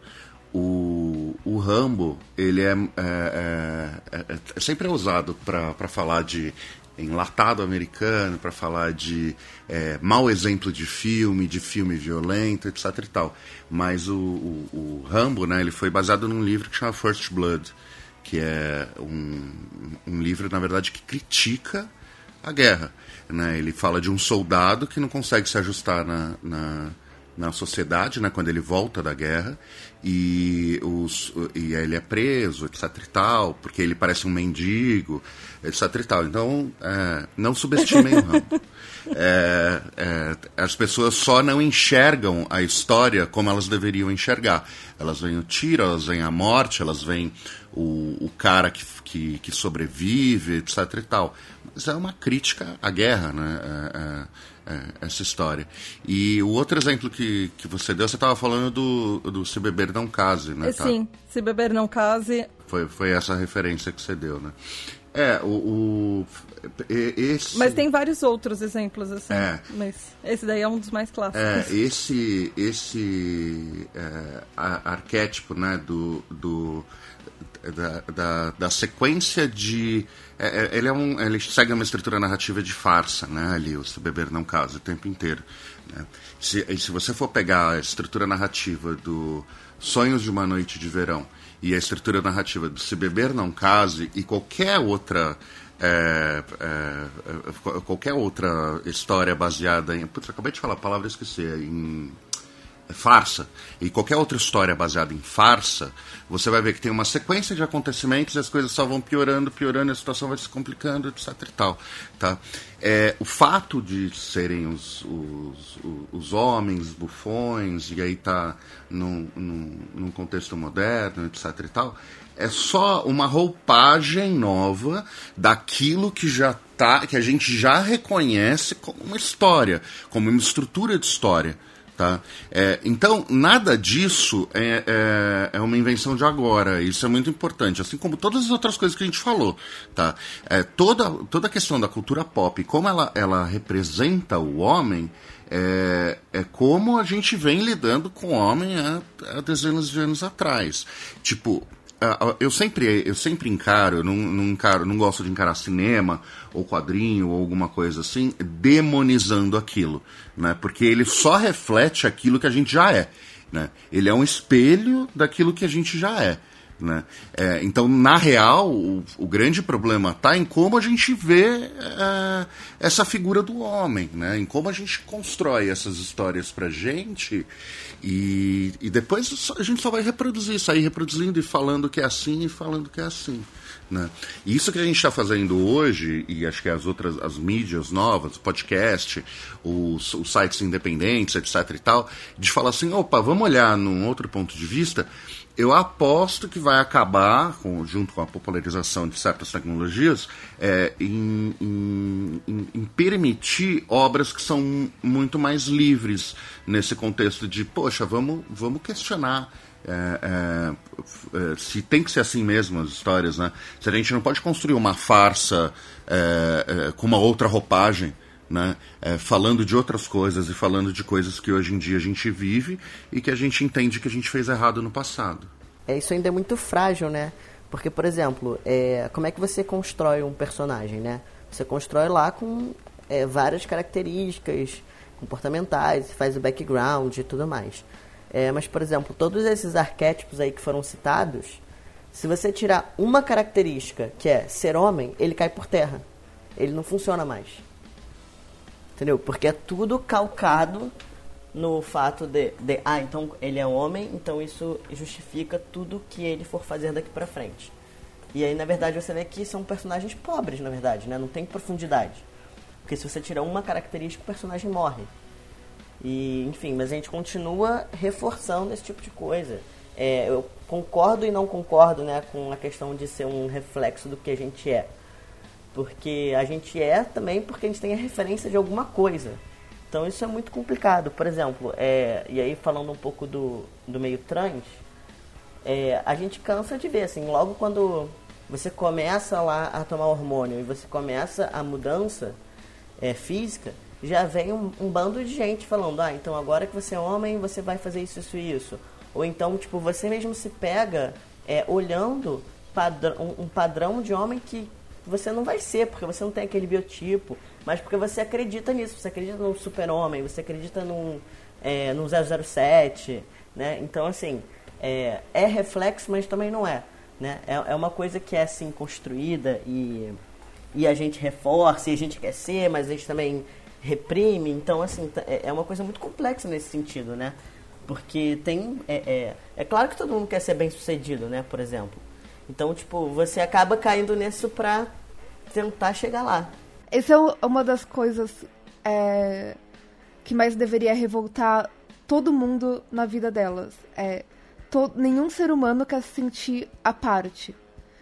Speaker 3: O, o Rambo, ele é, é, é, é sempre é usado para falar de enlatado americano, para falar de é, mau exemplo de filme, de filme violento, etc e tal. Mas o, o, o, Rambo, né, ele foi baseado num livro que chama First Blood, que é um, um livro, na verdade, que critica a guerra. Né? Ele fala de um soldado que não consegue se ajustar na, na na sociedade, né, quando ele volta da guerra, e, os, e ele é preso, etc e tal, porque ele parece um mendigo, etc e tal. Então, é, não subestimem o (laughs) Rambo. É, é, as pessoas só não enxergam a história como elas deveriam enxergar. Elas veem o tiro, elas veem a morte, elas veem o, o cara que, que, que sobrevive, etc e tal. Mas é uma crítica à guerra, né? É, é é, essa história. E o outro exemplo que, que você deu, você estava falando do, do Se Beber Não Case, né?
Speaker 5: Tá? Sim, Se Beber Não Case.
Speaker 3: Foi, foi essa referência que você deu, né? É, o, o esse...
Speaker 5: Mas tem vários outros exemplos, assim. É. Mas esse daí é um dos mais clássicos.
Speaker 3: É, esse, esse é, arquétipo, né, do, do, da, da, da sequência de é, é, ele, é um, ele segue uma estrutura narrativa de farsa, né? Ali, o Se Beber Não Casa, o tempo inteiro. Né? Se, se você for pegar a estrutura narrativa do Sonhos de uma Noite de Verão e a estrutura narrativa do Se Beber Não Case e qualquer outra é, é, é qualquer outra história baseada em. Putz, acabei de falar a palavra, esqueci. Em farsa e qualquer outra história baseada em farsa, você vai ver que tem uma sequência de acontecimentos e as coisas só vão piorando, piorando, a situação vai se complicando, etc e tal. Tá? É, o fato de serem os, os, os homens bufões, e aí tá num, num, num contexto moderno, etc e tal, é só uma roupagem nova daquilo que já tá, que a gente já reconhece como uma história, como uma estrutura de história. Tá? É, então, nada disso é, é, é, uma invenção de agora. Isso é muito importante, assim como todas as outras coisas que a gente falou. Tá? É, toda, toda a questão da cultura pop, como ela, ela representa o homem, é, é como a gente vem lidando com o homem há, há dezenas de anos atrás. Tipo, eu sempre, eu sempre encaro, não, não encaro, não gosto de encarar cinema ou quadrinho ou alguma coisa assim, demonizando aquilo, né? Porque ele só reflete aquilo que a gente já é, né? Ele é um espelho daquilo que a gente já é. Né? É, então, na real, o, o grande problema está em como a gente vê é, essa figura do homem, né? em como a gente constrói essas histórias para gente e, e depois a gente só vai reproduzir, sair reproduzindo e falando que é assim e falando que é assim. Né? E isso que a gente está fazendo hoje, e acho que as outras as mídias novas, podcast, os, os sites independentes, etc e tal, de falar assim, opa, vamos olhar num outro ponto de vista eu aposto que vai acabar, com, junto com a popularização de certas tecnologias, é, em, em, em, permitir obras que são muito mais livres nesse contexto de, poxa, vamos, vamos questionar. É, é, é se tem que ser assim mesmo as histórias, né? Se a gente não pode construir uma farsa é, é, com uma outra roupagem, né? É, falando de outras coisas e falando de coisas que hoje em dia a gente vive e que a gente entende que a gente fez errado no passado.
Speaker 2: É, isso ainda é muito frágil, né? Porque, por exemplo, é, como é que você constrói um personagem, né? Você constrói lá com é, várias características comportamentais, faz o background e tudo mais. É, mas, por exemplo, todos esses arquétipos aí que foram citados, se você tirar uma característica, que é ser homem, ele cai por terra. Ele não funciona mais. Entendeu? Porque é tudo calcado no fato de, de, ah, então ele é homem, então isso justifica tudo que ele for fazer daqui pra frente. E aí, na verdade, você vê que são personagens pobres, na verdade, né? Não tem profundidade. Porque se você tirar uma característica, o personagem morre. E, enfim, mas a gente continua reforçando esse tipo de coisa. É, eu concordo e não concordo né, com a questão de ser um reflexo do que a gente é. Porque a gente é também porque a gente tem a referência de alguma coisa. Então isso é muito complicado. Por exemplo, é, e aí falando um pouco do, do meio trans, é, a gente cansa de ver, assim, logo quando você começa lá a tomar hormônio e você começa a mudança é, física, já vem um, um, bando de gente falando, ah, então agora que você é homem, você vai fazer isso, isso e isso. Ou então, tipo, você mesmo se pega é, olhando padrão, um padrão de homem que você não vai ser, porque você não tem aquele biotipo, mas porque você acredita nisso, você acredita no super-homem, você acredita num, é, no 007, né? Então, assim, é, é reflexo, mas também não é. Né? É, é uma coisa que é, assim, construída e, e a gente reforça, e a gente quer ser, mas a gente também reprime. Então, assim, é, é uma coisa muito complexa nesse sentido, né? Porque tem... É, é, é claro que todo mundo quer ser bem-sucedido, né? Por exemplo. Então, tipo, você acaba caindo nisso pra tentar chegar lá.
Speaker 1: Essa é uma das coisas é, que mais deveria revoltar todo mundo na vida delas. É, to, nenhum ser humano quer se sentir à parte.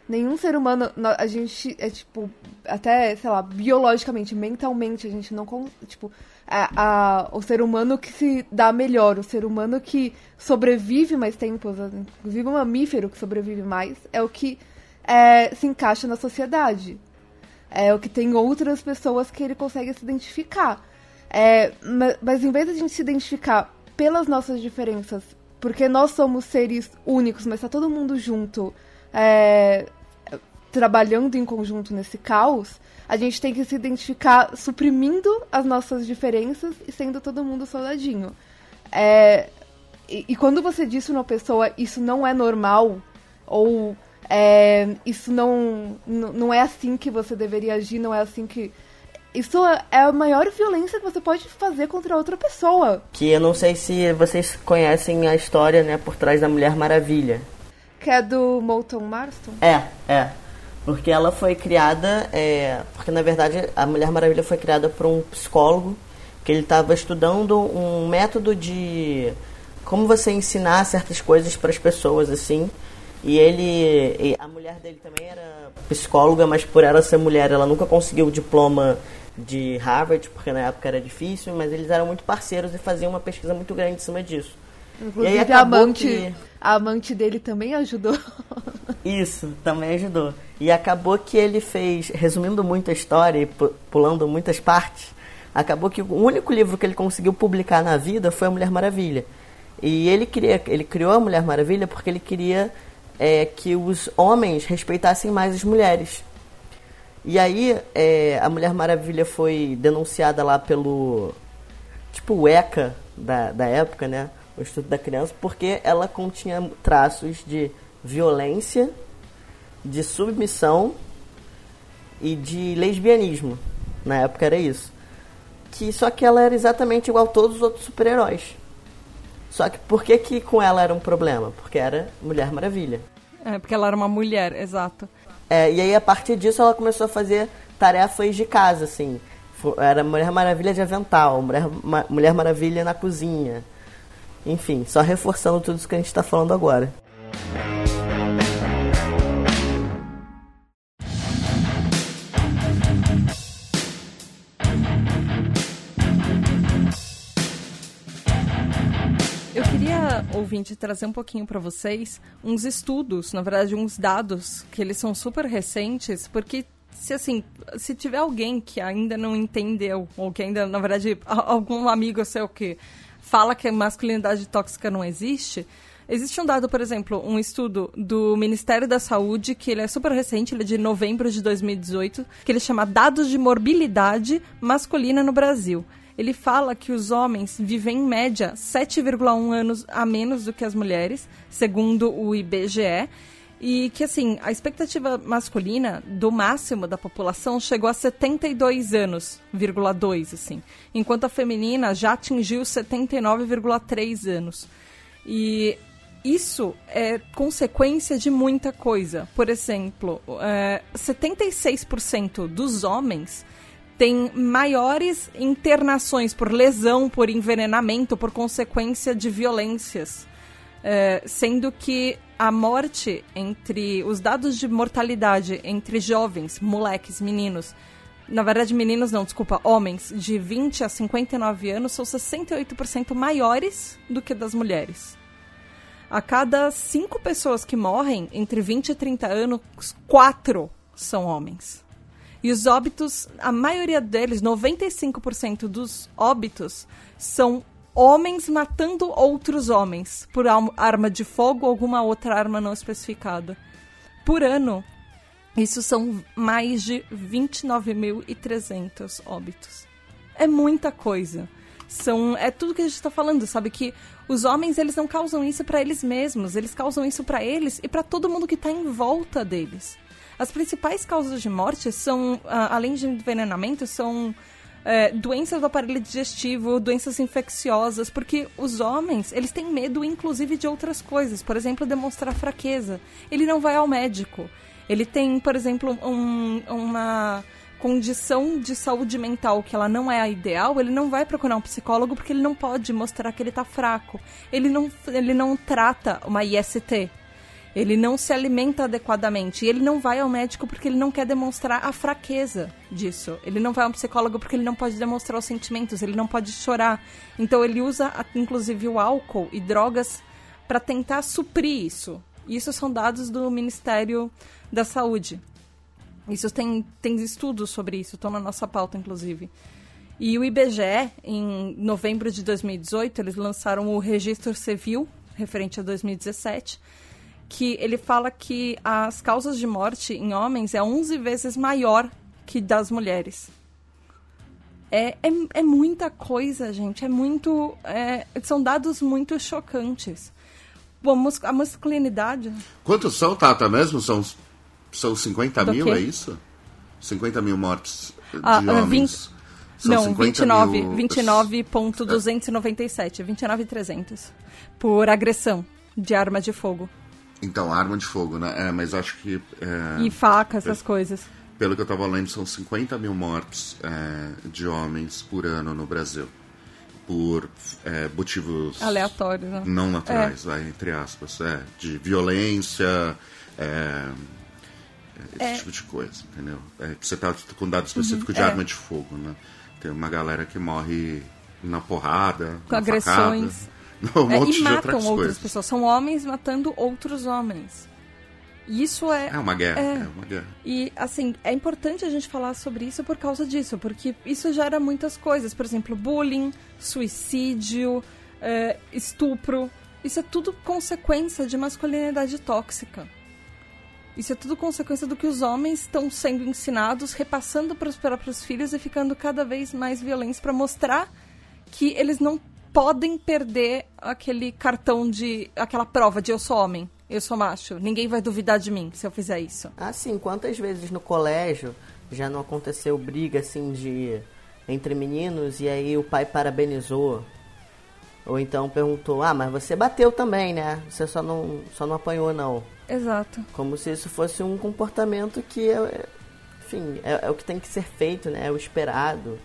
Speaker 1: Nenhum ser humano, a gente é tipo, até, sei lá, biologicamente, mentalmente, a gente não. Tipo, a, a, o ser humano que se dá melhor, o ser humano que sobrevive mais tempo, inclusive o mamífero que sobrevive mais, é o que é, se encaixa na sociedade. É o que tem outras pessoas que ele consegue se identificar. É, mas, mas em vez de a gente se identificar pelas nossas diferenças, porque nós somos seres únicos, mas está todo mundo junto, é, trabalhando em conjunto nesse caos, a gente tem que se identificar suprimindo as nossas diferenças e sendo todo mundo soldadinho. É, e, e, quando você diz para uma pessoa isso não é normal, ou é, isso não, não é assim que você deveria agir, não é assim que. Isso é a maior violência que você pode fazer contra outra pessoa.
Speaker 2: Que eu não sei se vocês conhecem a história, né, por trás da Mulher Maravilha.
Speaker 1: Que é do Moulton Marston?
Speaker 2: É, é. Porque ela foi criada, é, porque na verdade a Mulher Maravilha foi criada por um psicólogo que ele estava estudando um método de como você ensinar certas coisas para as pessoas assim. E ele, e a mulher dele também era psicóloga, mas por ela ser mulher, ela nunca conseguiu o diploma de Harvard, porque na época era difícil, mas eles eram muito parceiros e faziam uma pesquisa muito grande em cima disso.
Speaker 1: Inclusive, e aí a amante, que... a amante dele também ajudou. (laughs)
Speaker 2: Isso, também ajudou. E acabou que ele fez, resumindo muito a história e pulando muitas partes, acabou que o único livro que ele conseguiu publicar na vida foi A Mulher Maravilha. E ele, queria, ele criou a Mulher Maravilha porque ele queria é, que os homens respeitassem mais as mulheres. E aí é, a Mulher Maravilha foi denunciada lá pelo tipo o ECA da, da época, né? O Instituto da Criança, porque ela continha traços de violência, de submissão e de lesbianismo. Na época era isso. Que só que ela era exatamente igual a todos os outros super-heróis. Só que por que, que com ela era um problema? Porque era Mulher Maravilha.
Speaker 5: É, porque ela era uma mulher, exato.
Speaker 2: É, e aí a partir disso ela começou a fazer tarefas de casa, assim. Era Mulher Maravilha de avental, Mulher, Mulher Maravilha na cozinha. Enfim, só reforçando tudo isso que a gente está falando agora.
Speaker 5: ouvinte, trazer um pouquinho para vocês uns estudos, na verdade, uns dados que eles são super recentes, porque se assim, se tiver alguém que ainda não entendeu, ou que ainda, na verdade, (laughs) algum amigo seu que fala que a masculinidade tóxica não existe, Existe um dado, por exemplo, um estudo do Ministério da Saúde, que ele é super recente, ele é de novembro de 2018, que ele chama Dados de Morbilidade Masculina no Brasil ele fala que os homens vivem em média 7,1 anos a menos do que as mulheres, segundo o IBGE. E que, assim, a expectativa masculina do máximo da população chegou a 72 anos, 2, assim. Enquanto a feminina já atingiu 79,3 anos. E isso é consequência de muita coisa. Por exemplo, é, 76% dos homens tem maiores internações por lesão, por envenenamento, por consequência de violências. É, sendo que a morte entre os dados de mortalidade entre jovens, moleques, meninos, na verdade meninos não, desculpa, homens de 20 a 59 anos são 68% maiores do que das mulheres. A cada cinco pessoas que morrem entre 20 e 30 anos, quatro são homens. E os óbitos, a maioria deles, 95% dos óbitos, são homens matando outros homens por arma de fogo ou alguma outra arma não especificada. Por ano, isso são mais de 29.300 óbitos. É muita coisa. São, é tudo que a gente está falando, sabe? Que os homens eles não causam isso para eles mesmos, eles causam isso para eles e para todo mundo que está em volta deles. As principais causas de morte são, além de envenenamento, são é, doenças do aparelho digestivo, doenças infecciosas, porque os homens, eles têm medo, inclusive, de outras coisas. Por exemplo, demonstrar fraqueza. Ele não vai ao médico. Ele tem, por exemplo, um, uma condição de saúde mental que ela não é a ideal, ele não vai procurar um psicólogo porque ele não pode mostrar que ele está fraco. Ele não, ele não trata uma IST, ele não se alimenta adequadamente. E ele não vai ao médico porque ele não quer demonstrar a fraqueza disso. Ele não vai ao psicólogo porque ele não pode demonstrar os sentimentos, ele não pode chorar. Então ele usa, inclusive, o álcool e drogas para tentar suprir isso. Isso são dados do Ministério da Saúde. Isso tem, tem estudos sobre isso, estão na nossa pauta, inclusive. E o IBGE, em novembro de 2018, eles lançaram o Registro Civil, referente a 2017, que ele fala que as causas de morte em homens é 11 vezes maior que das mulheres. É, é, é muita coisa, gente. É muito. É, são dados muito chocantes. Bom, a masculinidade.
Speaker 3: Quantos são, Tata, mesmo? São, são 50 Do mil, quê? é isso? 50 mil mortes de ah, homens. 20...
Speaker 5: São não, 29, mil... 29.297, 29.300 por agressão de arma de fogo.
Speaker 3: Então, arma de fogo, né? É, mas acho que. É,
Speaker 5: e faca, essas pelo, coisas.
Speaker 3: Pelo que eu tava lendo, são 50 mil mortes é, de homens por ano no Brasil. Por é, motivos.
Speaker 5: Aleatórios, né?
Speaker 3: Não naturais, é. vai, entre aspas. É, de violência. Esse tipo de coisa, entendeu? você tá com dado específico uhum, de arma de fogo, né? Tem uma galera que morre na porrada,
Speaker 5: com agressões. Facada. (laughs)
Speaker 3: um é,
Speaker 5: e matam outras, outras pessoas. São homens matando outros homens. Isso é.
Speaker 3: É uma guerra. É, é, uma guerra.
Speaker 5: E, assim, é importante a gente falar sobre isso por causa disso, porque isso gera muitas coisas. Por exemplo, bullying, suicídio, é, estupro. Isso é tudo consequência de masculinidade tóxica. Isso é tudo consequência do que os homens estão sendo ensinados, repassando para os próprios filhos e ficando cada vez mais violentos para mostrar que eles não podem perder aquele cartão de. aquela prova de eu sou homem, eu sou macho. Ninguém vai duvidar de mim se eu fizer isso.
Speaker 2: Ah, sim. Quantas vezes no colégio já não aconteceu briga assim de. entre meninos e aí o pai parabenizou? Ou então perguntou: Ah, mas você bateu também, né? Você só não, só não apanhou, não.
Speaker 5: Exato.
Speaker 2: Como se isso fosse um comportamento que, é, enfim, é, é o que tem que ser feito, né? É o esperado.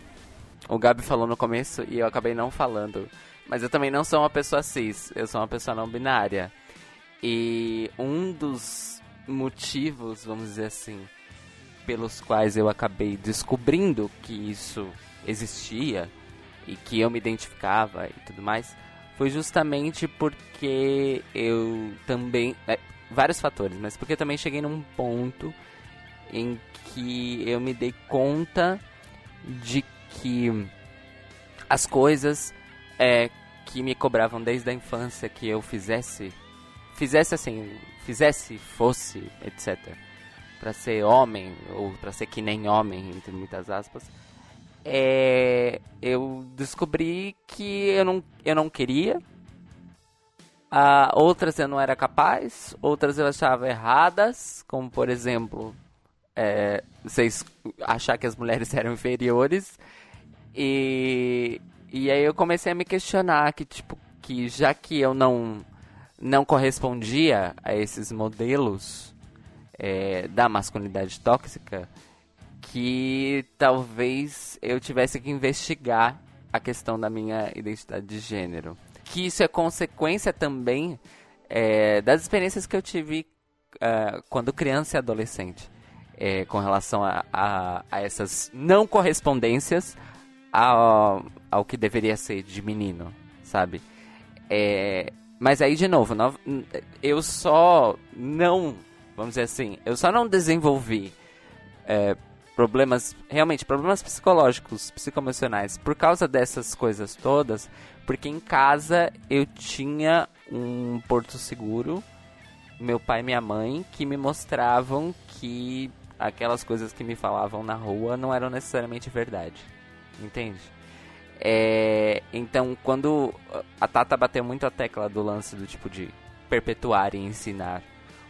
Speaker 4: O Gabi falou no começo e eu acabei não falando. Mas eu também não sou uma pessoa cis, eu sou uma pessoa não binária. E um dos motivos, vamos dizer assim, pelos quais eu acabei descobrindo que isso existia e que eu me identificava e tudo mais, foi justamente porque eu também. É, vários fatores, mas porque eu também cheguei num ponto em que eu me dei conta de que as coisas é, que me cobravam desde a infância que eu fizesse, fizesse assim, fizesse, fosse, etc. Para ser homem, ou para ser que nem homem, entre muitas aspas, é, eu descobri que eu não, eu não queria. Uh, outras eu não era capaz, outras eu achava erradas, como por exemplo, é, vocês achar que as mulheres (laughs) eram inferiores e, e aí eu comecei a me questionar que, tipo, que já que eu não, não correspondia a esses modelos é, da masculinidade tóxica, que talvez eu tivesse que investigar a questão da minha identidade de gênero. Que isso é consequência também é, das experiências que eu tive uh, quando criança e adolescente. É, com relação a, a, a, essas não correspondências ao, ao que deveria ser de menino, sabe? É, mas aí, de novo, eu só não, vamos dizer assim, eu só não desenvolvi é, problemas, realmente, problemas psicológicos, psicoemocionais, por causa dessas coisas todas, porque em casa eu tinha um porto seguro, meu pai e minha mãe, que me mostravam que aquelas coisas que me falavam na rua não eram necessariamente verdade. Entende? É, então, quando a Tata bateu muito a tecla do lance do tipo de perpetuar e ensinar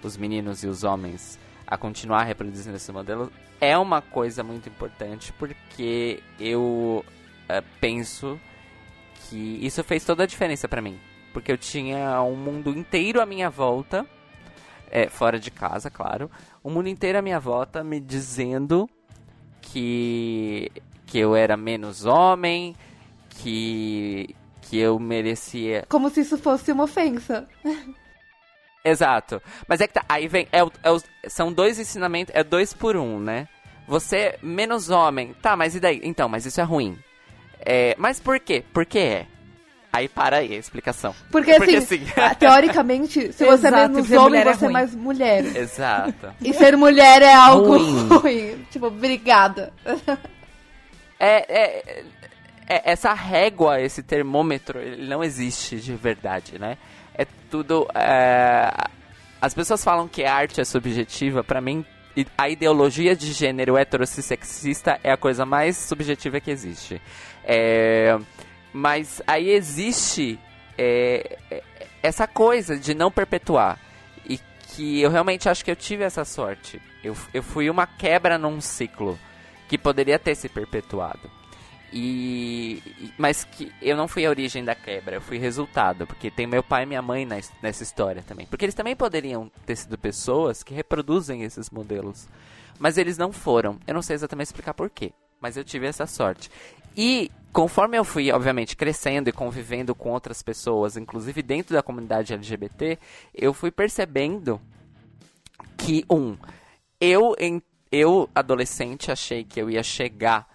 Speaker 4: os meninos e os homens a continuar reproduzindo esse modelo, é uma coisa muito importante porque eu uh, penso que isso fez toda a diferença para mim. Porque eu tinha um mundo inteiro à minha volta, é, fora de casa, claro, um mundo inteiro à minha volta me dizendo que, que eu era menos homem, que, que eu merecia.
Speaker 1: Como se isso fosse uma ofensa. (laughs)
Speaker 4: Exato. Mas é que tá, aí vem, é, é, são dois ensinamentos, é dois por um, né? Você menos homem, tá, mas e daí? Então, mas isso é ruim. É, mas por quê? Por que é? Aí para aí a explicação.
Speaker 1: Porque, Porque assim, assim... teoricamente, se você é menos homem, é você é, é mais mulher.
Speaker 4: Exato.
Speaker 1: E ser mulher é algo ruim. (laughs) ruim. Tipo, obrigada.
Speaker 4: É, é, é, essa régua, esse termômetro, ele não existe de verdade, né? É tudo. É... As pessoas falam que a arte é subjetiva, para mim, a ideologia de gênero heterossexista é a coisa mais subjetiva que existe. É... Mas aí existe é, é, essa coisa de não perpetuar. E que eu realmente acho que eu tive essa sorte. Eu, eu fui uma quebra num ciclo que poderia ter se perpetuado. E mas que eu não fui a origem da quebra, eu fui resultado, porque tem meu pai e minha mãe nessa história também. Porque eles também poderiam ter sido pessoas que reproduzem esses modelos, mas eles não foram. Eu não sei exatamente explicar porquê, mas eu tive essa sorte. E conforme eu fui, obviamente, crescendo e convivendo com outras pessoas, inclusive dentro da comunidade LGBT, eu fui percebendo que um, eu em eu adolescente achei que eu ia chegar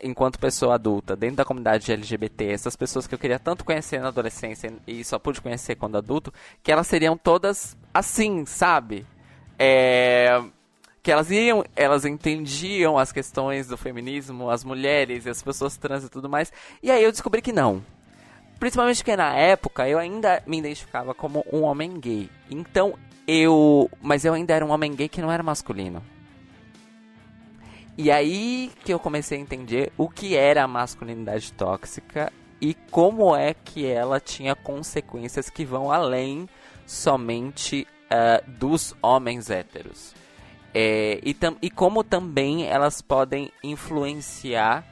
Speaker 4: enquanto pessoa adulta, dentro da comunidade LGBT, essas pessoas que eu queria tanto conhecer na adolescência e só pude conhecer quando adulto, que elas seriam todas assim, sabe? É, que elas iam, elas entendiam as questões do feminismo, as mulheres as pessoas trans e tudo mais. E aí eu descobri que não. Principalmente porque na época eu ainda me identificava como um homem gay. Então eu, mas eu ainda era um homem gay que não era masculino. E aí que eu comecei a entender o que era a masculinidade tóxica e como é que ela tinha consequências que vão além somente uh, dos homens héteros. É, e, e como também elas podem influenciar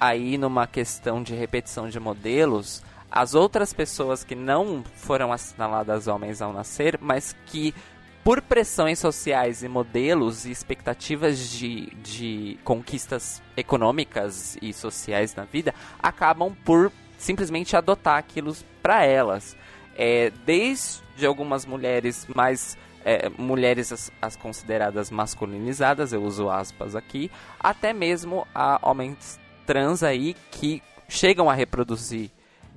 Speaker 4: aí numa questão de repetição de modelos as outras pessoas que não foram assinaladas homens ao nascer, mas que por pressões sociais e modelos e expectativas de, de conquistas econômicas e sociais na vida, acabam por simplesmente adotar aquilo para elas. É, desde algumas mulheres mais é, mulheres as, as, consideradas masculinizadas, eu uso aspas aqui, até mesmo a homens trans aí que chegam a reproduzir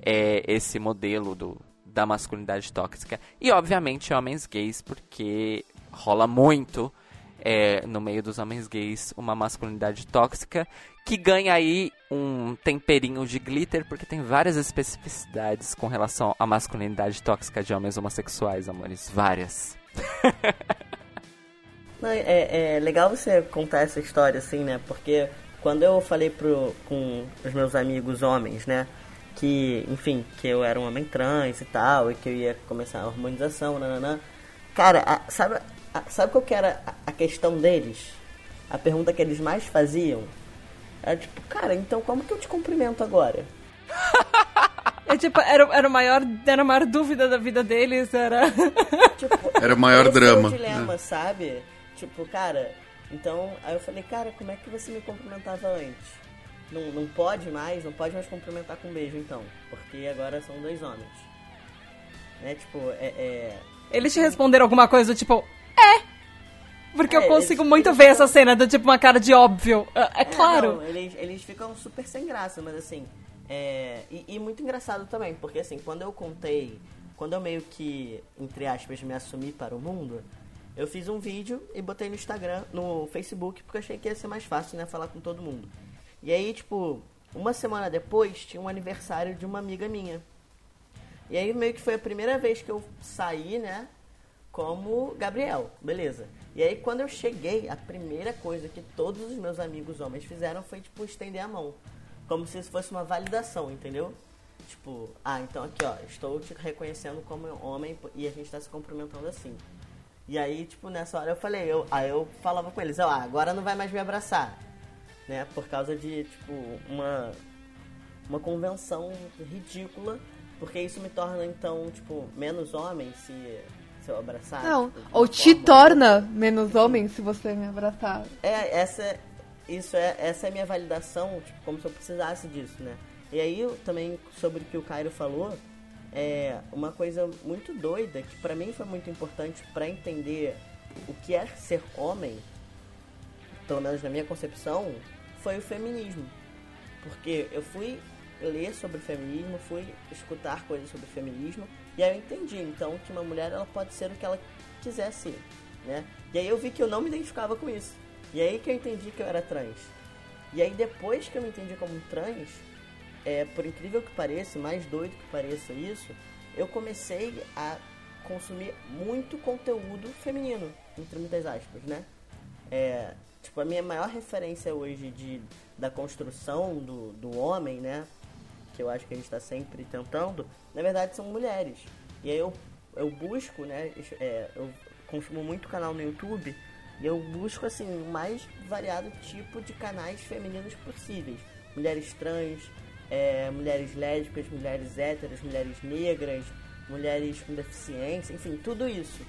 Speaker 4: é, esse modelo do, da masculinidade tóxica. E, obviamente, homens gays, porque rola muito é, no meio dos homens gays uma masculinidade tóxica que ganha aí um temperinho de glitter, porque tem várias especificidades com relação à masculinidade tóxica de homens homossexuais, amores. Várias. (laughs)
Speaker 2: Não, é, é legal você contar essa história assim, né? Porque quando eu falei pro, com os meus amigos homens, né? que, enfim, que eu era um homem trans e tal, e que eu ia começar a harmonização, nananã. Cara, a, sabe, a, sabe qual que era a, a questão deles? A pergunta que eles mais faziam era tipo, cara, então como que eu te cumprimento agora? (laughs)
Speaker 5: É tipo, era, era, a maior, era a maior dúvida da vida deles, era.
Speaker 3: Tipo, era o maior drama.
Speaker 2: Era o dilema, é. sabe? Tipo, cara, então. Aí eu falei, cara, como é que você me cumprimentava antes? não, não pode mais, não pode mais cumprimentar com um beijo então, porque agora são dois homens. Né, tipo, é... é...
Speaker 5: Eles te responderam alguma coisa do tipo, é! Porque é, eu consigo eles, muito eles ver ficam... essa cena do tipo uma cara de óbvio. É, é, é claro.
Speaker 2: Não, eles, eles ficam super sem graça, mas assim. É, e, e, muito engraçado também, porque assim, quando eu contei, quando eu meio que, entre aspas, me assumi para o mundo, eu fiz um vídeo e botei no Instagram, no Facebook, porque achei que ia ser mais fácil, né, falar com todo mundo. E aí, tipo, uma semana depois, tinha um aniversário de uma amiga minha. E aí meio que foi a primeira vez que eu saí, né, como Gabriel, beleza. E aí quando eu cheguei, a primeira coisa que todos os meus amigos homens fizeram foi, tipo, estender a mão. Como se isso fosse uma validação, entendeu? Tipo, ah, então aqui, ó, estou te reconhecendo como homem e a gente tá se cumprimentando assim. E aí, tipo, nessa hora eu falei, eu, aí eu falava com eles, ó, ah, agora não vai mais me abraçar. Né? Por causa de, tipo, uma, uma convenção ridícula. Porque isso me torna, então, tipo, menos homem se, se eu abraçar.
Speaker 1: Não,
Speaker 2: tipo,
Speaker 1: ou te
Speaker 2: forma-
Speaker 1: torna menos homem se você me abraçar.
Speaker 2: É, essa, isso é, essa é a minha validação, tipo, como se eu precisasse disso, né? E aí, também, sobre o que o Cairo falou, é uma coisa muito doida, que pra mim foi muito importante pra entender o que é ser homem, pelo menos na minha concepção, foi o feminismo. Porque eu fui ler sobre feminismo, fui escutar coisas sobre feminismo, e aí eu entendi, então, que uma mulher ela pode ser o que ela quiser ser, né? E aí eu vi que eu não me identificava com isso. E aí que eu entendi que eu era trans. E aí depois que eu me entendi como trans, é, por incrível que pareça, mais doido que pareça isso, eu comecei a consumir muito conteúdo feminino, entre muitas aspas, né? É, tipo, a minha maior referência hoje de, da construção do, do homem, né? Que eu acho que a gente está sempre tentando, na verdade são mulheres. E aí eu, eu busco, né? é, eu consumo muito canal no YouTube e eu busco, assim, o mais variado tipo de canais femininos possíveis. Mulheres trans, é, mulheres lésbicas, mulheres héteras, mulheres negras, mulheres com deficiência, enfim, tudo isso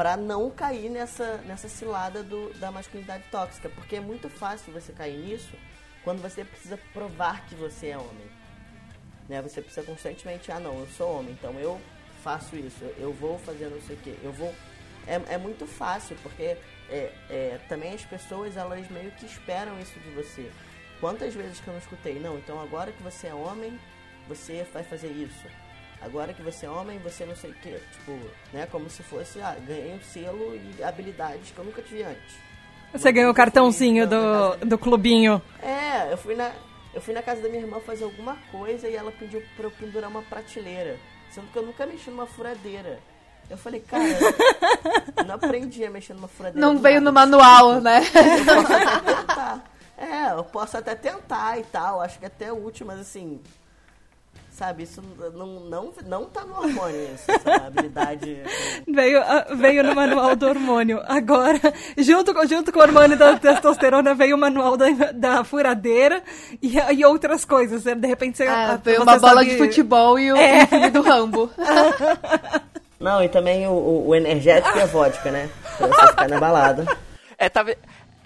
Speaker 2: para não cair nessa, nessa cilada do, da masculinidade tóxica, porque é muito fácil você cair nisso quando você precisa provar que você é homem. Né? Você precisa constantemente, ah não, eu sou homem, então eu faço isso, eu vou fazer não sei o que, eu vou. É, é muito fácil, porque é, é, também as pessoas elas meio que esperam isso de você. Quantas vezes que eu não escutei, não, então agora que você é homem, você vai fazer isso. Agora que você é homem, você não sei o que. Tipo, né? Como se fosse, ah, ganhei um selo e habilidades que eu nunca tive antes.
Speaker 5: Você ganhou o cartãozinho do, do clubinho.
Speaker 2: É, eu fui na. Eu fui na casa da minha irmã fazer alguma coisa e ela pediu pra eu pendurar uma prateleira. Sendo que eu nunca mexi numa furadeira. Eu falei, cara, eu não aprendi a mexer numa furadeira.
Speaker 1: Não veio no manual, né?
Speaker 2: Eu posso até tentar. É, eu posso até tentar e tal. Acho que até é útil, mas assim. Sabe, isso não, não, não tá no hormônio, isso, essa habilidade.
Speaker 5: Veio, ah, veio no manual do hormônio. Agora, junto, com- junto com o hormônio da testosterona, veio o manual da, da furadeira e, e outras coisas. De repente você.
Speaker 1: Ah,
Speaker 5: ah,
Speaker 1: veio
Speaker 5: você
Speaker 1: uma bola
Speaker 5: sabe-
Speaker 1: de futebol e o,
Speaker 5: É.
Speaker 1: e o filme do Rambo. (laughs)
Speaker 2: Não, e também o, o- o energético e a vodka, né? Pra você ficar na balada.
Speaker 4: É, tava...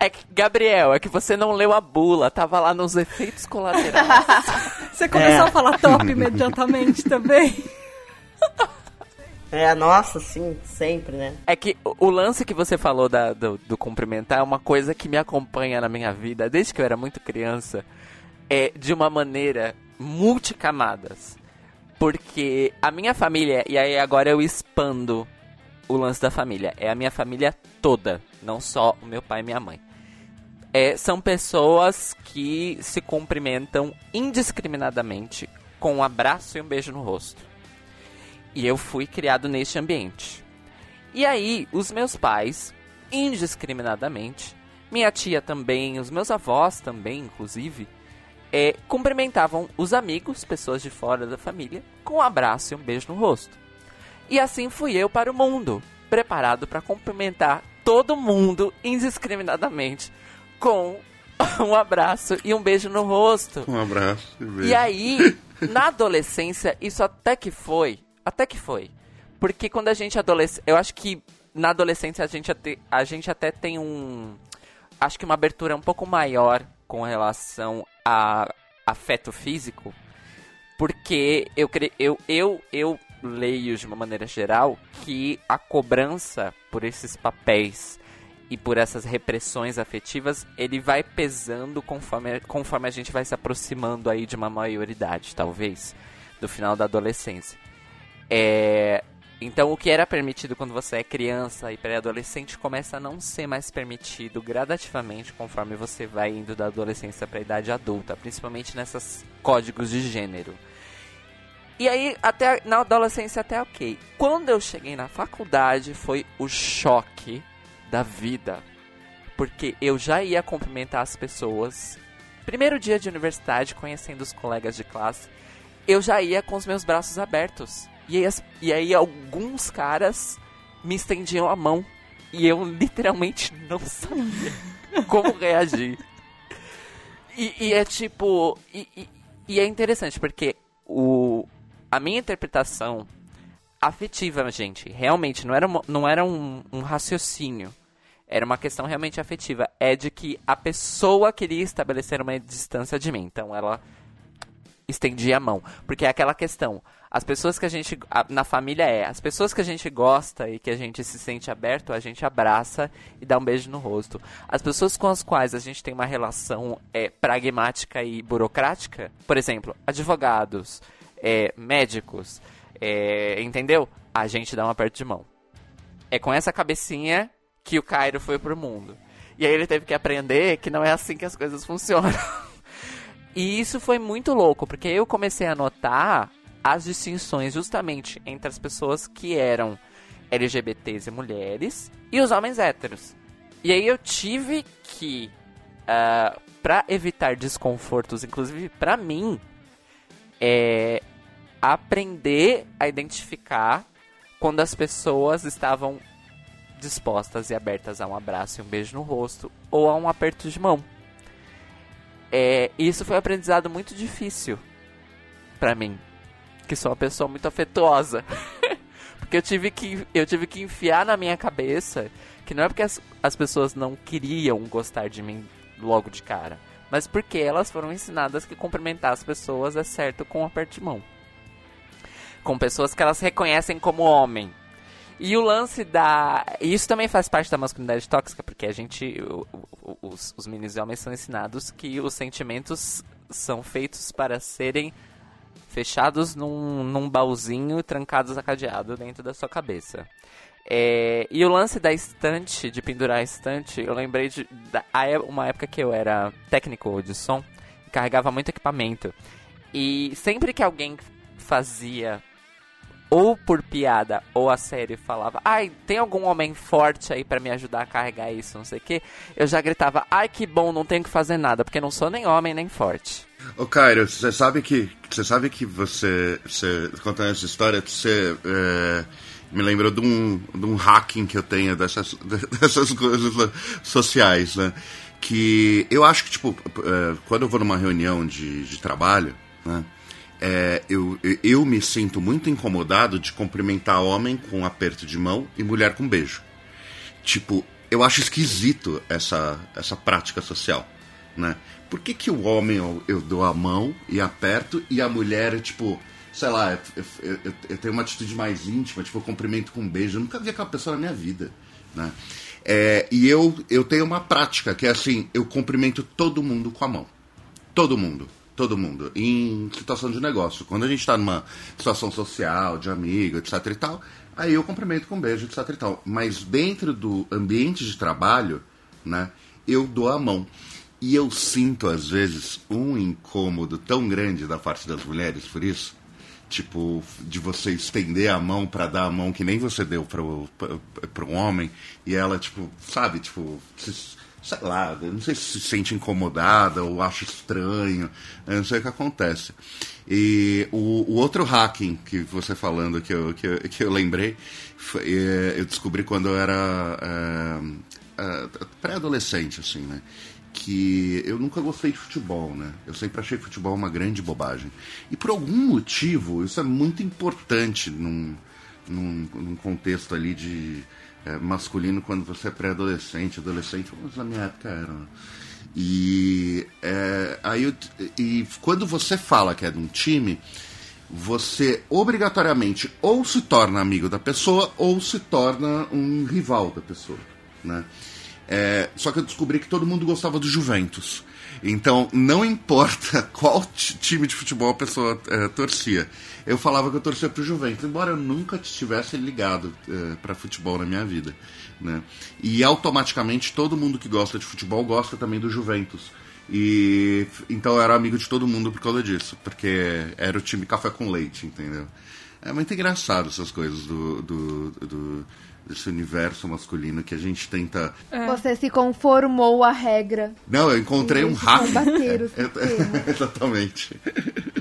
Speaker 4: é que, Gabriel, é que você não leu a bula, tava lá nos efeitos colaterais. (laughs)
Speaker 5: Você começou
Speaker 2: É.
Speaker 5: a falar top imediatamente também.
Speaker 2: É, nossa, sim, sempre, né?
Speaker 4: É que o, o lance que você falou da- do, do cumprimentar é uma coisa que me acompanha na minha vida desde que eu era muito criança. É de uma maneira multicamadas. Porque a minha família, e aí agora eu expando o lance da família, é a minha família toda, não só o meu pai e minha mãe. É, são pessoas que se cumprimentam indiscriminadamente com um abraço e um beijo no rosto. E eu fui criado neste ambiente. E aí, os meus pais, indiscriminadamente, minha tia também, os meus avós também, inclusive, é, cumprimentavam os amigos, pessoas de fora da família, com um abraço e um beijo no rosto. E assim fui eu para o mundo, preparado para cumprimentar todo mundo indiscriminadamente com (laughs) um abraço e um beijo no rosto.
Speaker 3: Um abraço. beijo.
Speaker 4: E aí, (laughs) na adolescência, isso até que foi. Até que foi. Porque quando a gente adolescente. Eu acho que na adolescência a gente, até, a gente até tem um. Acho que uma abertura um pouco maior com relação a afeto físico. Porque eu, eu, eu, eu leio de uma maneira geral que a cobrança por esses papéis e por essas repressões afetivas, ele vai pesando conforme, conforme a gente vai se aproximando aí de uma maioridade, talvez, do final da adolescência. É, Então, o que era permitido quando você é criança e pré-adolescente começa a não ser mais permitido gradativamente conforme você vai indo da adolescência para a idade adulta, principalmente nesses códigos de gênero. E aí, até na adolescência até ok. Quando eu cheguei na faculdade, foi o choque da vida. Porque eu já ia cumprimentar as pessoas. Primeiro dia de universidade, conhecendo os colegas de classe, eu já ia com os meus braços abertos. E aí, e aí alguns caras me estendiam a mão. E eu literalmente não sabia (laughs) como reagir. E, e é tipo. E, e, e é interessante, porque o, a minha interpretação afetiva, gente, realmente, não era, uma, não era um, um raciocínio. Era uma questão realmente afetiva. É de que a pessoa queria estabelecer uma distância de mim. Então ela estendia a mão. Porque é aquela questão. As pessoas que a gente. A, na família é. As pessoas que a gente gosta e que a gente se sente aberto, a gente abraça e dá um beijo no rosto. As pessoas com as quais a gente tem uma relação é, pragmática e burocrática, por exemplo, advogados, é, médicos, é, entendeu? A gente dá um aperto de mão. É com essa cabecinha que o Cairo foi pro mundo. E aí ele teve que aprender que não é assim que as coisas funcionam. (laughs) e isso foi muito louco, porque eu comecei a notar as distinções justamente entre as pessoas que eram LGBTs e mulheres e os homens héteros. E aí eu tive que, uh, ah, para evitar desconfortos, inclusive para mim, é, aprender a identificar quando as pessoas estavam dispostas e abertas a um abraço e um beijo no rosto ou a um aperto de mão. É, isso foi um aprendizado muito difícil para mim, que sou uma pessoa muito afetuosa. (laughs) porque eu tive, que, eu tive que enfiar na minha cabeça que não é porque as, as pessoas não queriam gostar de mim logo de cara, mas porque elas foram ensinadas que cumprimentar as pessoas é certo com um aperto de mão com pessoas que elas reconhecem como homem. E o lance da. Isso também faz parte da masculinidade tóxica, porque a gente. Os, os meninos e homens são ensinados que os sentimentos são feitos para serem fechados num, num baúzinho trancados a cadeado dentro da sua cabeça. É, e o lance da estante, de pendurar a estante, eu lembrei de da, uma época que eu era técnico de som, carregava muito equipamento. E sempre que alguém fazia ou por piada ou a série falava, ai, tem algum homem forte aí para me ajudar a carregar isso, não sei o que, eu já gritava, ai que bom, não tenho que fazer nada, porque não sou nem homem nem forte.
Speaker 3: Ô Cairo, você sabe que você sabe que você, você contando essa história, você é, me lembrou de um, de um hacking que eu tenho dessas, (laughs) dessas coisas sociais, né? Que eu acho que, tipo, é, quando eu vou numa reunião de, de trabalho, né? é, eu, eu me sinto muito incomodado de cumprimentar homem com um aperto de mão e mulher com um beijo. Tipo, eu acho esquisito essa, essa prática social, né? Por que, que o homem eu, eu dou a mão e aperto e a mulher, tipo, sei lá, eu, eu, eu, tenho uma atitude mais íntima, tipo, eu cumprimento com um beijo. Eu nunca vi aquela pessoa na minha vida, né? É, e eu, eu tenho uma prática que é assim, eu cumprimento todo mundo com a mão. Todo mundo todo mundo, em situação de negócio. Quando a gente está numa situação social, de amigo, etc e tal, aí eu cumprimento com um beijo, etc e tal. Mas dentro do ambiente de trabalho, né, eu dou a mão. E eu sinto, às vezes, um incômodo tão grande da parte das mulheres por isso. Tipo, de você estender a mão para dar a mão que nem você deu para um homem. E ela, tipo, sabe, tipo, se, sei lá, não sei se se sente incomodada ou acha estranho, não sei o que acontece. E o, o outro hacking que você falando que eu, que eu, que eu lembrei, foi, é, eu descobri quando eu era é, é, pré-adolescente, assim, né? Que eu nunca gostei de futebol, né? Eu sempre achei futebol uma grande bobagem. E por algum motivo, isso é muito importante num, num, num contexto ali de é, masculino quando você é pré-adolescente, adolescente, mas na minha época era. E, é, aí eu, e quando você fala que é de um time, você obrigatoriamente ou se torna amigo da pessoa ou se torna um rival da pessoa, né? É, só que eu descobri que todo mundo gostava do Juventus. Então, não importa (laughs) qual time de futebol a pessoa é, torcia. Eu falava que eu torcia pro Juventus, embora eu nunca tivesse ligado é, para futebol na minha vida. Né? E automaticamente todo mundo que gosta de futebol gosta também do Juventus. E então eu era amigo de todo mundo por causa disso, porque era o time café com leite, entendeu? É muito engraçado essas coisas do, do, do desse universo masculino que a gente tenta.
Speaker 1: É. Você se conformou à regra.
Speaker 3: Não, eu encontrei um hack. (laughs)
Speaker 1: É, (laughs)
Speaker 3: exatamente.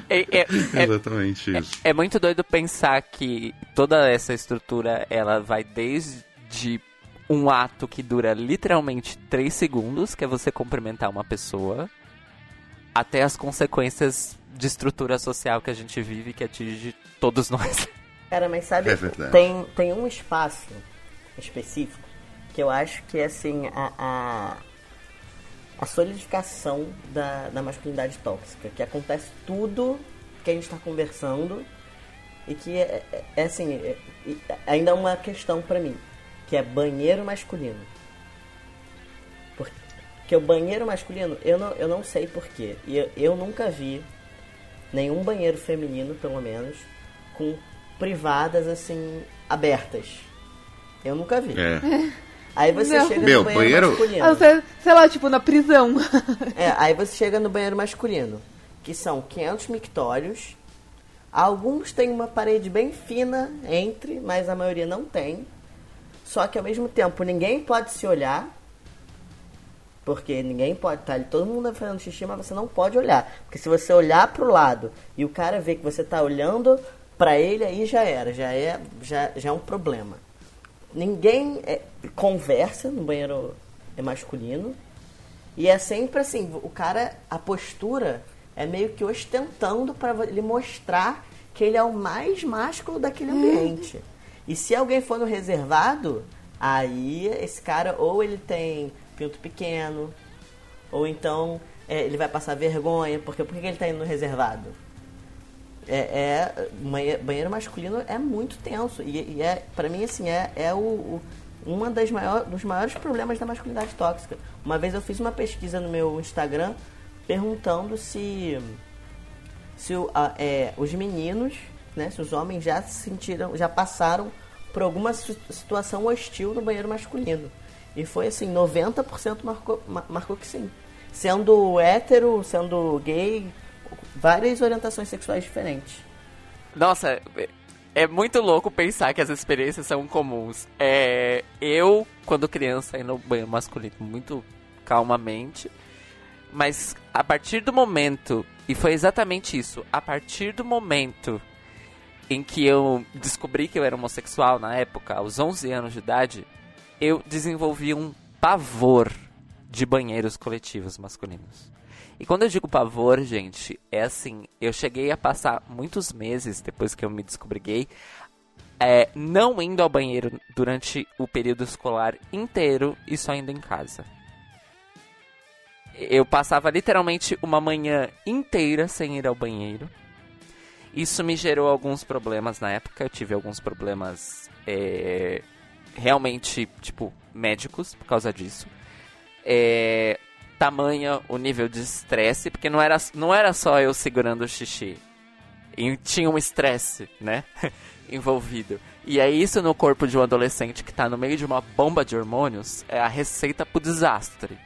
Speaker 4: É, é, é,
Speaker 3: exatamente isso.
Speaker 4: É, muito doido pensar que toda essa estrutura ela vai desde um ato que dura literalmente 3 segundos, que é você cumprimentar uma pessoa, até as consequências de estrutura social que a gente vive que atinge todos nós.
Speaker 2: Cara, mas sabe, é tem, tem um espaço específico, que eu acho que é assim, a, a, a solidificação da, da masculinidade tóxica, que acontece tudo que a gente está conversando e que é, é, é assim, é, é, ainda é uma questão para mim, que é banheiro masculino. Porque o banheiro masculino, eu não, eu não sei porquê, e eu, eu nunca vi nenhum banheiro feminino, pelo menos, com privadas assim abertas. Eu nunca vi.
Speaker 3: É.
Speaker 2: Aí você
Speaker 3: Não.
Speaker 2: chega
Speaker 3: Meu,
Speaker 2: no banheiro,
Speaker 3: banheiro...
Speaker 2: masculino.
Speaker 1: Ah, sei, sei lá, tipo, na prisão. (laughs)
Speaker 2: É, aí você chega no banheiro masculino, que são 500 mictórios. Alguns têm uma parede bem fina entre, mas a maioria não tem. Só que ao mesmo tempo ninguém pode se olhar. Porque ninguém pode estar tá ali, todo mundo fazendo xixi, mas você não pode olhar. Porque se você olhar pro lado e o cara vê que você tá olhando para ele, aí já era, já é, já, já é um problema ninguém é, conversa no banheiro é masculino. E é sempre assim, o cara, a postura é meio que ostentando para ele mostrar que ele é o mais másculo daquele uhum. ambiente. E se alguém for no reservado, aí esse cara ou ele tem pinto pequeno, ou então é, ele vai passar vergonha, porque por que ele está indo no reservado? É, é banheiro masculino é muito tenso. E, e é para mim assim é, é o, o uma das maiores dos maiores problemas da masculinidade tóxica. Uma vez eu fiz uma pesquisa no meu Instagram perguntando se se é, os meninos né se os homens já se sentiram já passaram por alguma situação hostil no banheiro masculino. E foi assim 90% marcou marcou que sim. Sendo hétero sendo gay várias orientações sexuais diferentes.
Speaker 4: Nossa, é muito louco pensar que as experiências são comuns. É, eu, quando criança, ia no banho masculino muito calmamente. Mas a partir do momento, e foi exatamente isso, a partir do momento em que eu descobri que eu era homossexual na época, aos 11 anos de idade, eu desenvolvi um pavor de banheiros coletivos masculinos. E quando eu digo pavor, gente, é assim, eu cheguei a passar muitos meses depois que eu me descobri gay, é, não indo ao banheiro durante o período escolar inteiro e só indo em casa. Eu passava literalmente uma manhã inteira sem ir ao banheiro. Isso me gerou alguns problemas na época. Eu tive alguns problemas é, realmente, tipo, médicos por causa disso. É, tamanha o nível de estresse, porque não era, não era só eu segurando o xixi. E tinha um estresse, né? (laughs) envolvido. E é isso no corpo de um adolescente que está no meio de uma bomba de hormônios, é a receita pro desastre.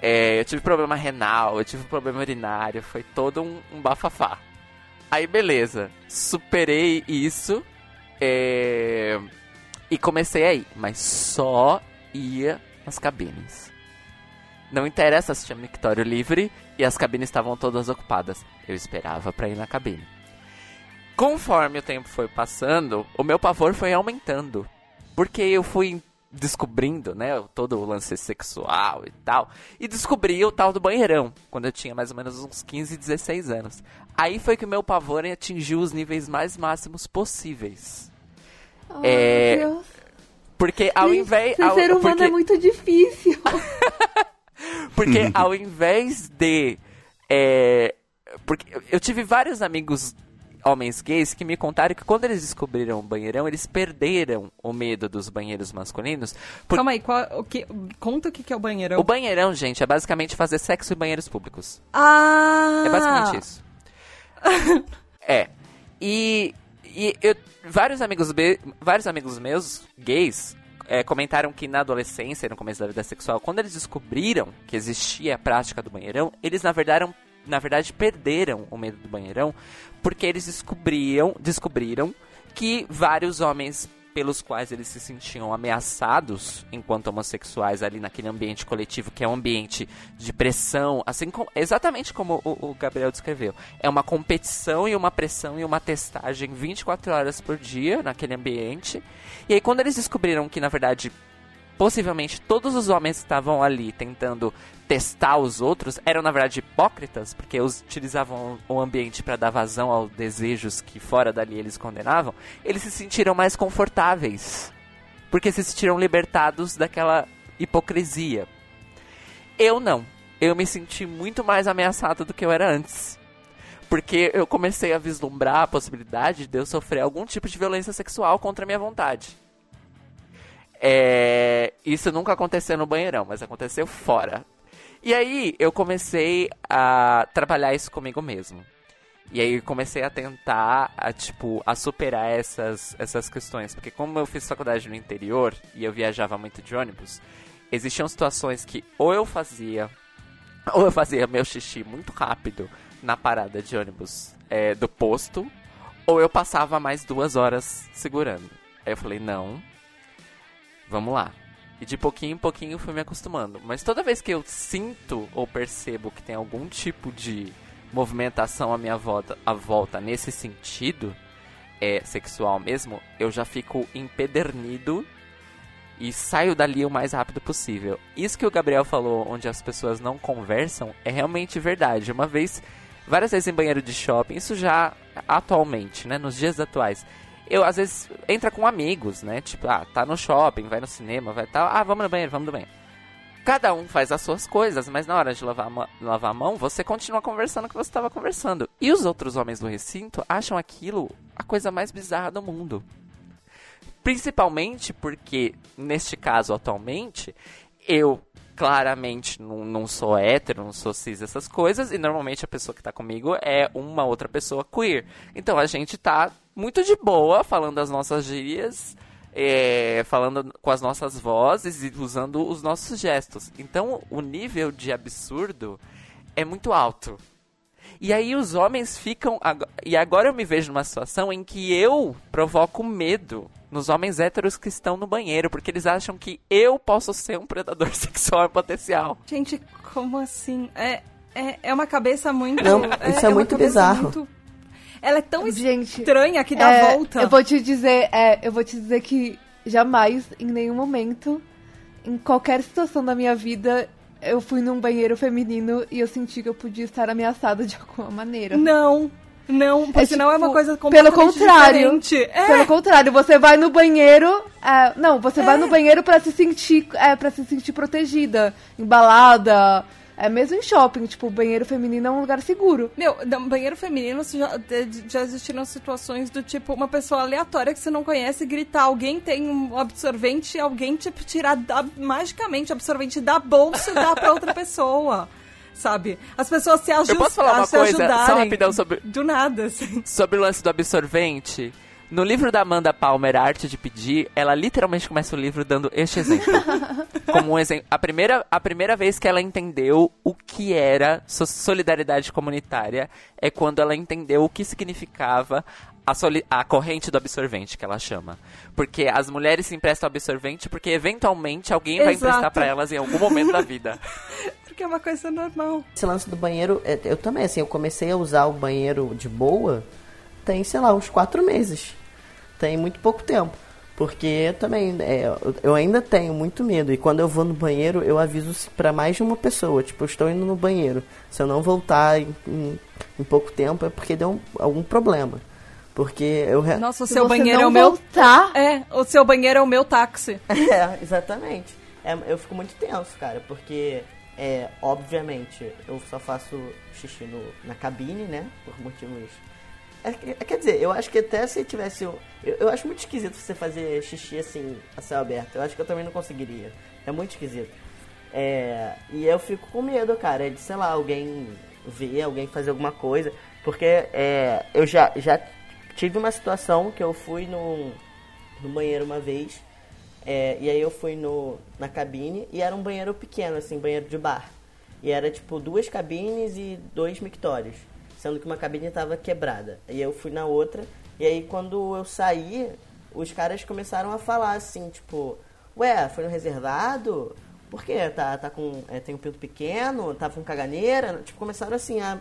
Speaker 4: É, eu tive problema renal, eu tive problema urinário, foi todo um, um bafafá. Aí beleza, superei isso é, e comecei a ir, mas só ia nas cabines. Não interessa se tinha mictório livre e as cabines estavam todas ocupadas. Eu esperava para ir na cabine. Conforme o tempo foi passando, o meu pavor foi aumentando. Porque eu fui descobrindo, né, todo o lance sexual e tal. E descobri o tal do banheirão, quando eu tinha mais ou menos uns 15, 16 anos. Aí foi que o meu pavor atingiu os níveis mais máximos possíveis.
Speaker 1: Oh, é... Deus.
Speaker 4: Porque ao invés.
Speaker 1: Ser, ser humano
Speaker 4: porque...
Speaker 1: é muito difícil. (laughs)
Speaker 4: Porque ao invés de. É, porque eu tive vários amigos homens gays que me contaram que quando eles descobriram o banheirão, eles perderam o medo dos banheiros masculinos. por-
Speaker 5: Calma aí, qual, o que, conta o que, que é o banheirão.
Speaker 4: O banheirão, gente, é basicamente fazer sexo em banheiros públicos.
Speaker 5: Ah!
Speaker 4: É basicamente isso. (laughs) é. E, e eu- vários, amigos be- vários amigos meus, gays, é, comentaram que na adolescência, no começo da vida sexual, quando eles descobriram que existia a prática do banheirão, eles na verdade, na verdade perderam o medo do banheirão, porque eles descobriam, descobriram que vários homens pelos quais eles se sentiam ameaçados enquanto homossexuais ali naquele ambiente coletivo que é um ambiente de pressão, assim exatamente como o, o Gabriel descreveu. É uma competição e uma pressão e uma testagem 24 horas por dia naquele ambiente. E aí quando eles descobriram que na verdade possivelmente todos os homens que estavam ali tentando testar os outros eram na verdade hipócritas, porque utilizavam o ambiente para dar vazão aos desejos que fora dali eles condenavam, eles se sentiram mais confortáveis, porque se sentiram libertados daquela hipocrisia. Eu não. Eu me senti muito mais ameaçado do que eu era antes. Porque eu comecei a vislumbrar a possibilidade de eu sofrer algum tipo de violência sexual contra a minha vontade. É, isso nunca aconteceu no banheirão, mas aconteceu fora. E aí eu comecei a trabalhar isso comigo mesmo. E aí comecei a tentar, a, tipo, a superar essas, essas questões. Porque como eu fiz faculdade no interior e eu viajava muito de ônibus, existiam situações que ou eu fazia, (laughs) ou eu fazia meu xixi muito rápido na parada de ônibus é, do posto, ou eu passava mais duas horas segurando. Aí eu falei, não, vamos lá. E de pouquinho em pouquinho fui me acostumando. Mas toda vez que eu sinto ou percebo que tem algum tipo de movimentação à minha volta, à volta nesse sentido, é sexual mesmo, eu já fico empedernido e saio dali o mais rápido possível. Isso que o Gabriel falou, onde as pessoas não conversam, é realmente verdade. Uma vez, várias vezes em banheiro de shopping, isso já atualmente, né, nos dias atuais. Eu, às vezes, entra com amigos, né? Tipo, ah, tá no shopping, vai no cinema, vai tal. Ah, vamos no banheiro, vamos no banheiro. Cada um faz as suas coisas, mas na hora de lavar a, lavar a mão, você continua conversando o que você estava conversando. E os outros homens do recinto acham aquilo a coisa mais bizarra do mundo. Principalmente porque, neste caso atualmente, eu claramente não, não sou hétero, não sou cis, essas coisas, e normalmente a pessoa que tá comigo é uma outra pessoa queer. Então a gente tá muito de boa falando as nossas gírias, é, falando com as nossas vozes e usando os nossos gestos. Então o nível de absurdo é muito alto. E aí os homens ficam. E agora eu me vejo numa situação em que eu provoco medo nos homens héteros que estão no banheiro, porque eles acham que eu posso ser um predador (laughs) sexual potencial.
Speaker 5: Gente, como assim? É, é, é uma cabeça muito.
Speaker 2: Não, isso é
Speaker 5: uma
Speaker 2: muito bizarro.
Speaker 5: muito- Ela é tão
Speaker 1: Gente,
Speaker 5: estranha que dá
Speaker 1: É,
Speaker 5: volta.
Speaker 1: Eu vou te dizer, é, eu vou te dizer que jamais, em nenhum momento, em qualquer situação da minha vida, eu fui num banheiro feminino e eu senti que eu podia estar ameaçada de alguma maneira.
Speaker 5: Não, não, porque
Speaker 1: É,
Speaker 5: senão é uma
Speaker 1: tipo,
Speaker 5: coisa
Speaker 1: pelo
Speaker 5: completamente
Speaker 1: contrário.
Speaker 5: diferente. É,
Speaker 1: Pelo contrário, você vai no banheiro. é, não, você vai no banheiro pra se sentir. É, para se sentir protegida. Embalada. É mesmo em shopping, tipo, o banheiro feminino é um lugar seguro.
Speaker 5: Meu, no banheiro feminino já, de- já existiram situações do tipo, uma pessoa aleatória que você não conhece gritar, alguém tem um absorvente, alguém, tipo, tirar da- magicamente o absorvente da bolsa e dar pra outra (laughs) pessoa. Sabe? As pessoas se ajudam.
Speaker 4: posso falar uma coisa? Só rapidão sobre-
Speaker 5: Do nada, assim.
Speaker 4: Sobre o lance do absorvente, no livro da Amanda Palmer, A Arte de Pedir, ela literalmente começa o livro dando este exemplo. (laughs) Como um exemplo. A primeira, a primeira vez que ela entendeu o que era so- solidariedade comunitária é quando ela entendeu o que significava a, a corrente do absorvente, que ela chama. Porque as mulheres se emprestam absorvente porque eventualmente alguém vai
Speaker 5: Exato.
Speaker 4: emprestar pra elas em algum momento da vida. (laughs)
Speaker 5: Porque é uma coisa normal.
Speaker 2: Esse lance do banheiro, é, eu também, assim, eu comecei a usar o banheiro de boa tem, sei lá, uns quatro meses. Tem muito pouco tempo. Porque eu também, é, eu- ainda tenho muito medo. E quando eu vou no banheiro, eu aviso pra mais de uma pessoa. Tipo, eu estou indo no banheiro. Se eu não voltar em, em- em pouco tempo, é porque deu um- algum problema. Porque eu... re-
Speaker 5: Nossa, o
Speaker 1: Se
Speaker 5: seu banheiro é o meu.
Speaker 1: voltar,
Speaker 5: É, o seu banheiro é o meu táxi. (laughs)
Speaker 2: É, exatamente. É, eu fico muito tenso, cara, porque, é, obviamente, eu só faço xixi no, na cabine, né? Por motivos É, é, quer dizer, eu acho que até se tivesse. Eu, eu acho muito esquisito você fazer xixi assim, a céu aberto. Eu acho que eu também não conseguiria. É muito esquisito. É, e eu fico com medo, cara, de, sei lá, alguém ver, alguém fazer alguma coisa. Porque é, eu já, já tive uma situação que eu fui no, no banheiro uma vez. É, e aí eu fui no, na cabine e era um banheiro pequeno, assim, banheiro de bar. E era tipo duas cabines e dois mictórios sendo que uma cabine estava quebrada. E eu fui na outra, e aí quando eu saí, os caras começaram a falar assim, tipo, ué, foi no reservado? Por quê? Tá, tá com. É, tem um pinto pequeno, tava com caganeira? Tipo, começaram assim a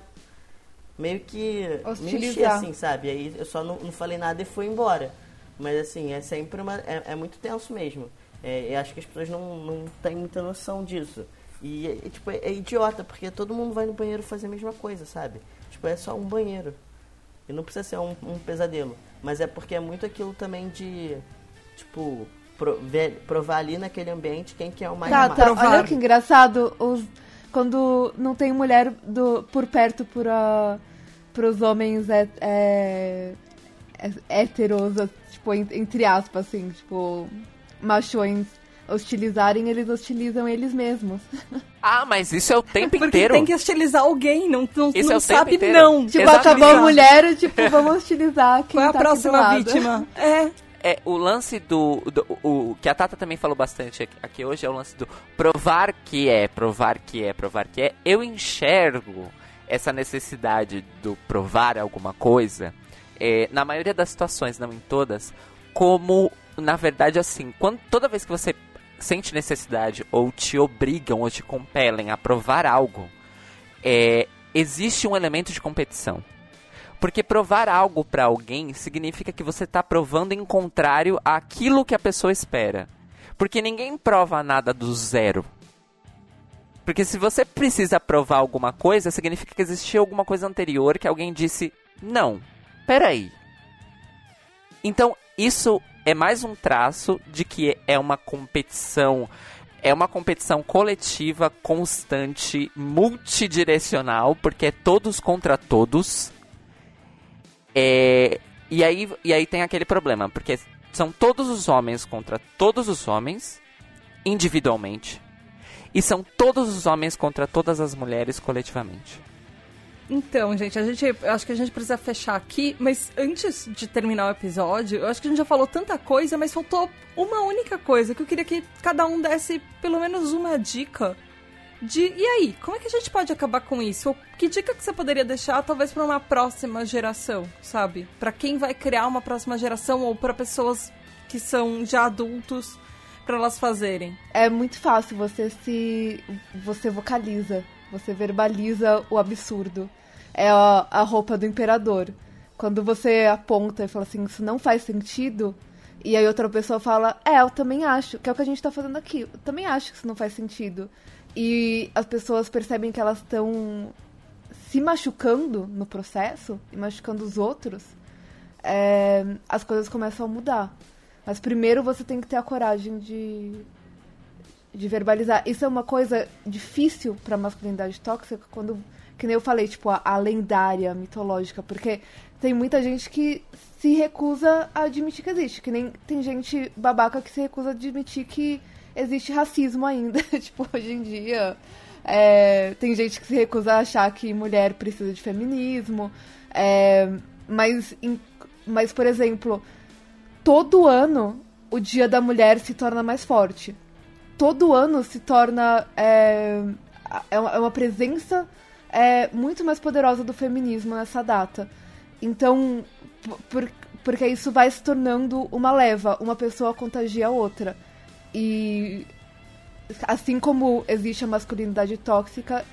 Speaker 2: meio que mexer, assim, sabe? Aí eu só não, não falei nada e fui embora. Mas assim, é sempre uma. É, é muito tenso mesmo. É, eu acho que as pessoas não, não têm muita noção disso. E, tipo, é, é idiota, porque todo mundo vai no banheiro fazer a mesma coisa, sabe? Tipo, é só um banheiro. E não precisa ser um, um pesadelo. Mas é porque é muito aquilo também de, tipo, pro, ver, provar ali naquele ambiente quem que é o mais
Speaker 1: tá, tá. Olha que engraçado, os, quando não tem mulher do, por perto por, uh, pros homens é, é, é, héteros, tipo, entre aspas, assim, tipo, machões hostilizarem, eles hostilizam eles mesmos. (laughs)
Speaker 4: Ah, mas isso é o tempo
Speaker 5: Porque
Speaker 4: inteiro.
Speaker 5: tem que hostilizar alguém, não, não, isso não é sabe não.
Speaker 1: Tipo, Exatamente. acabou a mulher, tipo, vamos hostilizar quem
Speaker 5: Qual é a
Speaker 1: tá
Speaker 5: próxima vítima? (laughs)
Speaker 4: É. É, o lance do, do, o que a Tata também falou bastante aqui, aqui hoje é o lance do provar que é, provar que é, provar que é. Eu enxergo essa necessidade do provar alguma coisa, é, na maioria das situações, não em todas, como, na verdade, assim, quando, toda vez que você sente necessidade ou te obrigam ou te compelem a provar algo, é, existe um elemento de competição. Porque provar algo para alguém significa que você está provando em contrário àquilo que a pessoa espera. Porque ninguém prova nada do zero. Porque se você precisa provar alguma coisa, significa que existiu alguma coisa anterior que alguém disse: não, peraí. Então, isso é mais um traço de que é uma competição é uma competição coletiva, constante, multidirecional, porque é todos contra todos. É, e, aí, e aí tem aquele problema, porque são todos os homens contra todos os homens, individualmente, e são todos os homens contra todas as mulheres coletivamente.
Speaker 5: Então, gente, a gente, acho que a gente precisa fechar aqui, mas antes de terminar o episódio, eu acho que a gente já falou tanta coisa, mas faltou uma única coisa que eu queria que cada um desse pelo menos uma dica de e aí, como é que a gente pode acabar com isso? Ou que dica que você poderia deixar talvez para uma próxima geração, sabe? Para quem vai criar uma próxima geração ou para pessoas que são já adultos para elas fazerem?
Speaker 1: É muito fácil, você se você vocaliza, você verbaliza o absurdo é a, a roupa do imperador. Quando você aponta e fala assim, isso não faz sentido, e aí outra pessoa fala, é, eu também acho, que é o que a gente tá fazendo aqui. Eu também acho que isso não faz sentido. E as pessoas percebem que elas estão se machucando no processo e machucando os outros, é, as coisas começam a mudar. Mas primeiro você tem que ter a coragem de, de verbalizar. Isso é uma coisa difícil para masculinidade tóxica quando que nem eu falei, tipo, a, a lendária, mitológica, porque tem muita gente que se recusa a admitir que existe, que nem tem gente babaca que se recusa a admitir que existe racismo ainda, (laughs) tipo, hoje em dia. É, tem gente que se recusa a achar que mulher precisa de feminismo. É, mas, em, mas, por exemplo, todo ano o Dia da Mulher se torna mais forte. Todo ano se torna. É, é uma é presença é muito mais poderosa do feminismo nessa data. Então, por, porque isso vai se tornando uma leva, uma pessoa contagia a outra. E assim como existe a masculinidade tóxica,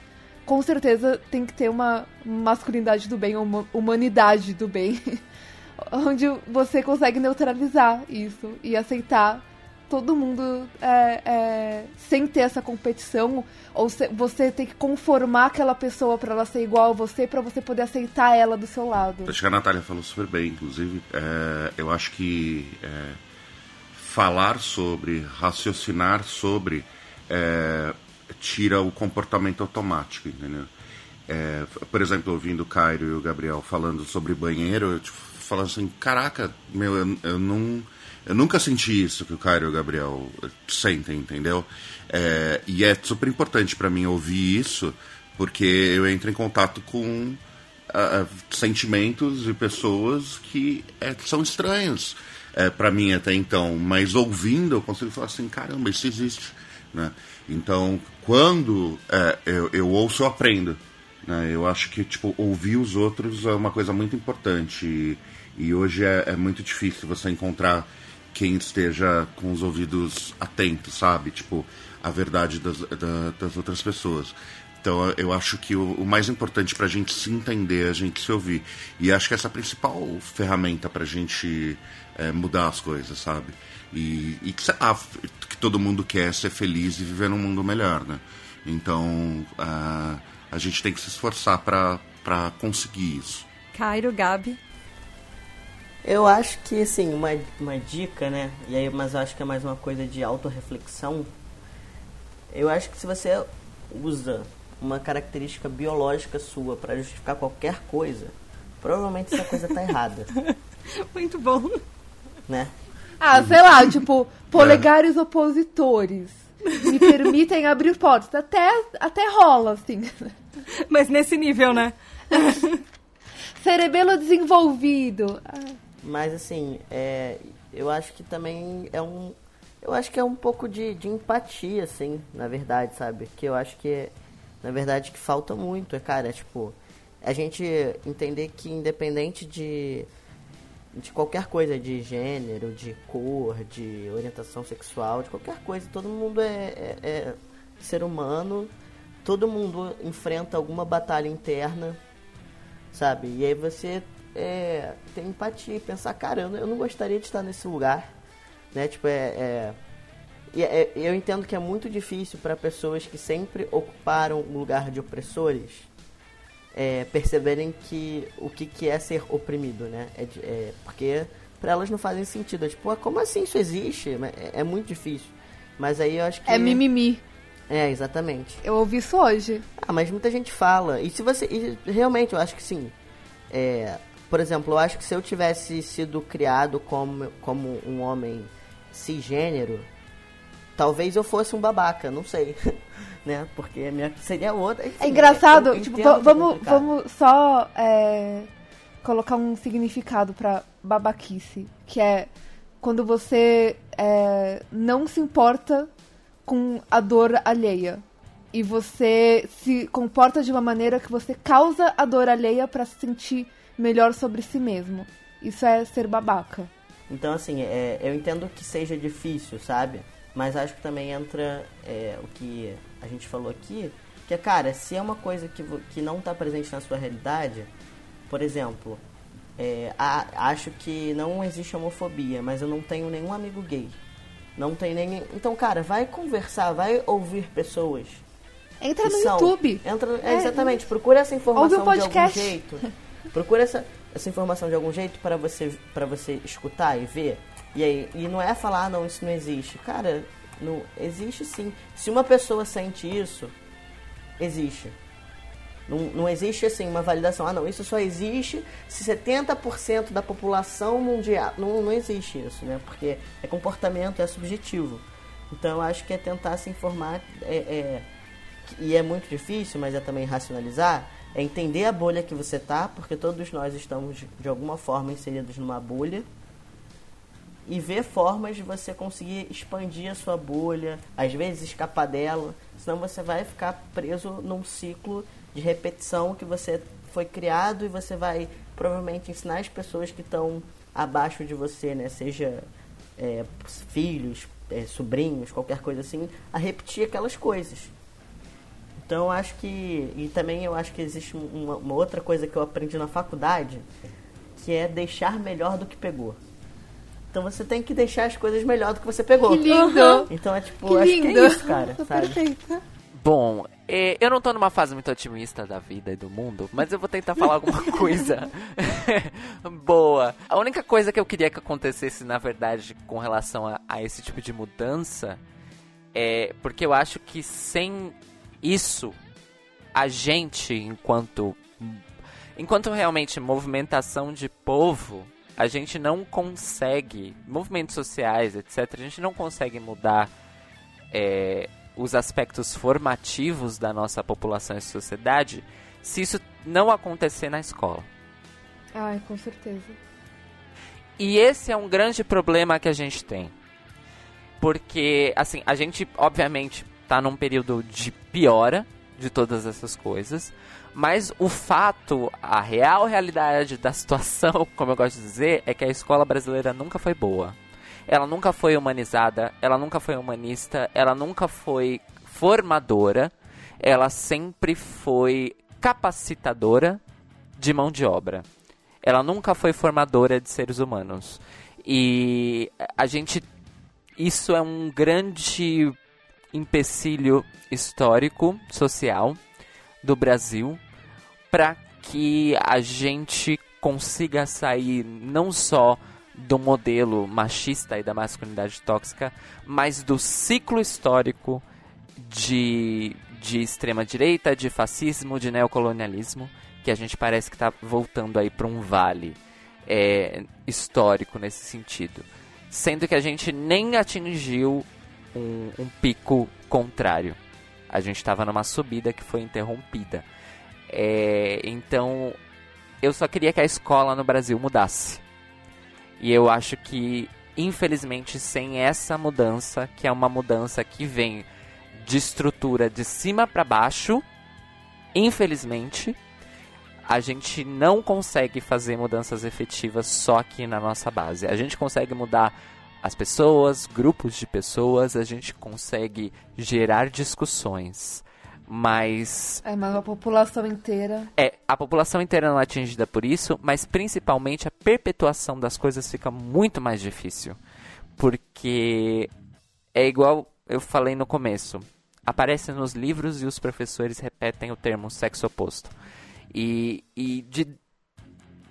Speaker 1: com certeza tem que ter uma masculinidade do bem, uma humanidade do bem, (laughs) onde você consegue neutralizar isso e aceitar todo mundo é, é, sem ter essa competição ou se, você tem que conformar aquela pessoa para ela ser igual a você para você poder aceitar ela do seu lado.
Speaker 3: Acho que a Natália falou super bem, inclusive. É, eu acho que é, falar sobre, raciocinar sobre, é, tira o comportamento automático, entendeu? É, por exemplo, ouvindo o Cairo e o Gabriel falando sobre banheiro, eu tipo, falando assim, caraca, meu, eu, eu não. Eu nunca senti isso que o Cairo e o Gabriel sentem, entendeu? É, e é super importante para mim ouvir isso, porque eu entro em contato com uh, sentimentos e pessoas que é, são estranhos é, para mim até então, mas ouvindo eu consigo falar assim, caramba, isso existe, né? Então, quando é, eu, eu ouço, eu aprendo. Né? Eu acho que tipo ouvir os outros é uma coisa muito importante e, e hoje é, é muito difícil você encontrar quem esteja com os ouvidos atentos, sabe? Tipo, a verdade das, da, das outras pessoas. Então eu acho que o, o mais importante para a gente se entender a gente se ouvir. E acho que essa é a principal ferramenta para a gente é, mudar as coisas, sabe? E, e que, que todo mundo quer ser feliz e viver num mundo melhor, né? Então uh, a gente tem que se esforçar para conseguir isso.
Speaker 5: Cairo, Gabi.
Speaker 2: Eu acho que, assim, uma, uma dica, né? E aí, mas eu acho que é mais uma coisa de autorreflexão. Eu acho que se você usa uma característica biológica sua para justificar qualquer coisa, provavelmente essa coisa tá errada. (laughs)
Speaker 5: Muito bom.
Speaker 2: Né?
Speaker 1: Ah, sei lá, tipo, polegares é. opositores me permitem abrir portas. Até, até rola, assim.
Speaker 5: Mas nesse nível, né? (laughs)
Speaker 1: Cerebelo desenvolvido.
Speaker 2: Mas assim, é, eu acho que também é um. Eu acho que é um pouco de, de empatia, assim, na verdade, sabe? Que eu acho que na verdade, que falta muito. É, cara, é, tipo, a gente entender que independente de, de qualquer coisa, de gênero, de cor, de orientação sexual, de qualquer coisa, todo mundo é, é, é ser humano, todo mundo enfrenta alguma batalha interna, sabe? E aí você é, tem empatia e pensar, cara, eu não gostaria de estar nesse lugar, né? Tipo, é, é e é, eu entendo que é muito difícil para pessoas que sempre ocuparam o lugar de opressores é, perceberem que o que, que é ser oprimido, né? É, é porque para elas não fazem sentido. É tipo, ah, como assim isso existe? É, é, muito difícil. Mas aí eu acho que.
Speaker 1: É mimimi.
Speaker 2: É, exatamente.
Speaker 1: Eu ouvi isso hoje.
Speaker 2: Ah, mas muita gente fala. E se você. E realmente, eu acho que sim. É, por exemplo, eu acho que se eu tivesse sido criado como, como um homem cisgênero, talvez eu fosse um babaca, não sei. (laughs) né? Porque minha seria outra.
Speaker 1: É engraçado, tipo, vamos, vamos só é, colocar um significado para babaquice, que é quando você é, não se importa com a dor alheia e você se comporta de uma maneira que você causa a dor alheia para se sentir melhor sobre si mesmo. Isso é ser babaca.
Speaker 2: Então, assim, é, eu entendo que seja difícil, sabe? Mas acho que também entra é, o que a gente falou aqui, que é, cara, se é uma coisa que, que não está presente na sua realidade, por exemplo, é, a, acho que não existe homofobia, mas eu não tenho nenhum amigo gay. Não tem nem. Então, cara, vai conversar, vai ouvir pessoas.
Speaker 1: Entra no são, YouTube.
Speaker 2: Entra, é, exatamente, procura essa informação um de algum jeito. (laughs) Procura essa, essa informação de algum jeito para você, para você escutar e ver. E aí, e não é falar, ah, não, isso não existe. Cara, não existe sim. Se uma pessoa sente isso, existe. Não, não existe assim uma validação. Ah, não, isso só existe se 70% da população mundial. Não, não existe isso, né? Porque é comportamento, é subjetivo. Então eu acho que é tentar se informar, é, é, e é muito difícil, mas é também racionalizar, é entender a bolha que você tá, porque todos nós estamos de alguma forma inseridos numa bolha. E ver formas de você conseguir expandir a sua bolha, às vezes escapar dela, senão você vai ficar preso num ciclo de repetição que você foi criado e você vai provavelmente ensinar as pessoas que estão abaixo de você, né, seja é, filhos, é, sobrinhos, qualquer coisa assim, a repetir aquelas coisas. Então eu acho que. E também eu acho que existe uma, uma outra coisa que eu aprendi na faculdade, que é deixar melhor do que pegou. Então você tem que deixar as coisas melhor do que você pegou.
Speaker 1: Que lindo!
Speaker 2: Então é tipo, que acho lindo. que é isso, cara. sabe?
Speaker 1: Perfeita.
Speaker 4: Bom, é, eu não tô numa fase muito otimista da vida e do mundo, mas eu vou tentar falar alguma (laughs) coisa (laughs) boa. A única coisa que eu queria que acontecesse, na verdade, com relação a, a esse tipo de mudança, é porque eu acho que sem isso, a gente, enquanto enquanto realmente movimentação de povo, a gente não consegue, movimentos sociais, etc., a gente não consegue mudar é, os aspectos formativos da nossa população e sociedade se isso não acontecer na escola.
Speaker 1: Ai, com certeza.
Speaker 4: E esse é um grande problema que a gente tem. Porque, assim, a gente, obviamente, está num período de piora de todas essas coisas. Mas o fato, a real realidade da situação, (laughs) como eu gosto de dizer, é que a escola brasileira nunca foi boa. Ela nunca foi humanizada, ela nunca foi humanista, ela nunca foi formadora, ela sempre foi capacitadora de mão de obra. Ela nunca foi formadora de seres humanos. E a gente. Isso é um grande empecilho histórico, social do Brasil para que a gente consiga sair não só do modelo machista e da masculinidade tóxica, mas do ciclo histórico de, de extrema-direita, de fascismo, de neocolonialismo, que a gente parece que está voltando aí para um vale é, histórico nesse sentido. Sendo que a gente nem atingiu um, um pico contrário. A gente estava numa subida que foi interrompida. É, então, eu só queria que a escola no Brasil mudasse. E eu acho que, infelizmente, sem essa mudança, que é uma mudança que vem de estrutura de cima para baixo, infelizmente, a gente não consegue fazer mudanças efetivas só aqui na nossa base. A gente consegue mudar as pessoas, grupos de pessoas, a gente consegue gerar discussões. Mas.
Speaker 1: É, mas a população inteira.
Speaker 4: É, a população inteira não é atingida por isso, mas principalmente a perpetuação das coisas fica muito mais difícil. Porque é igual eu falei no começo. Aparece nos livros e os professores repetem o termo sexo oposto. E, e de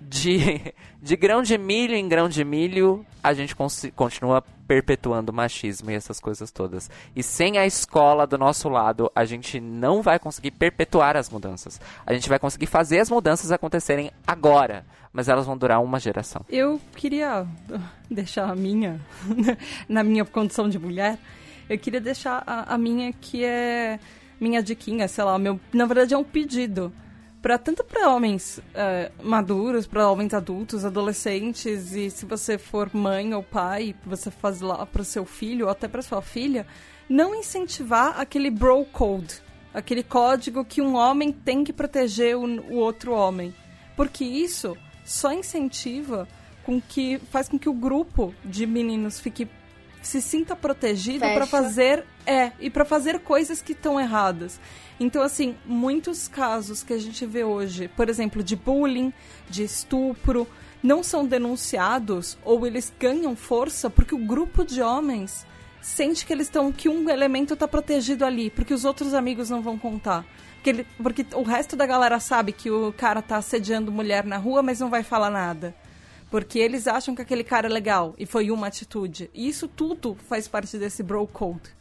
Speaker 4: de, de grão de milho em grão de milho, a gente continua perpetuando o machismo e essas coisas todas. E sem a escola do nosso lado, a gente não vai conseguir perpetuar as mudanças. A gente vai conseguir fazer as mudanças acontecerem agora, mas elas vão durar uma geração.
Speaker 5: Eu queria (laughs) deixar a minha, (laughs) na minha condição de mulher, eu queria deixar a, a minha que é minha diquinha, sei lá, meu, na verdade é um pedido para tanto para homens uh, maduros, para homens adultos, adolescentes e se você for mãe ou pai, você faz lá para o seu filho ou até para sua filha, não incentivar aquele bro code, aquele código que um homem tem que proteger o, o outro homem, porque isso só incentiva com que faz com que o grupo de meninos fique se sinta protegido para fazer é e para fazer coisas que estão erradas. Então, assim, muitos casos que a gente vê hoje, por exemplo, de bullying, de estupro, não são denunciados ou eles ganham força porque o grupo de homens sente que eles estão que um elemento está protegido ali, porque os outros amigos não vão contar. Porque, ele, porque o resto da galera sabe que o cara tá assediando mulher na rua, mas não vai falar nada. Porque eles acham que aquele cara é legal e foi uma atitude. E isso tudo faz parte desse bro code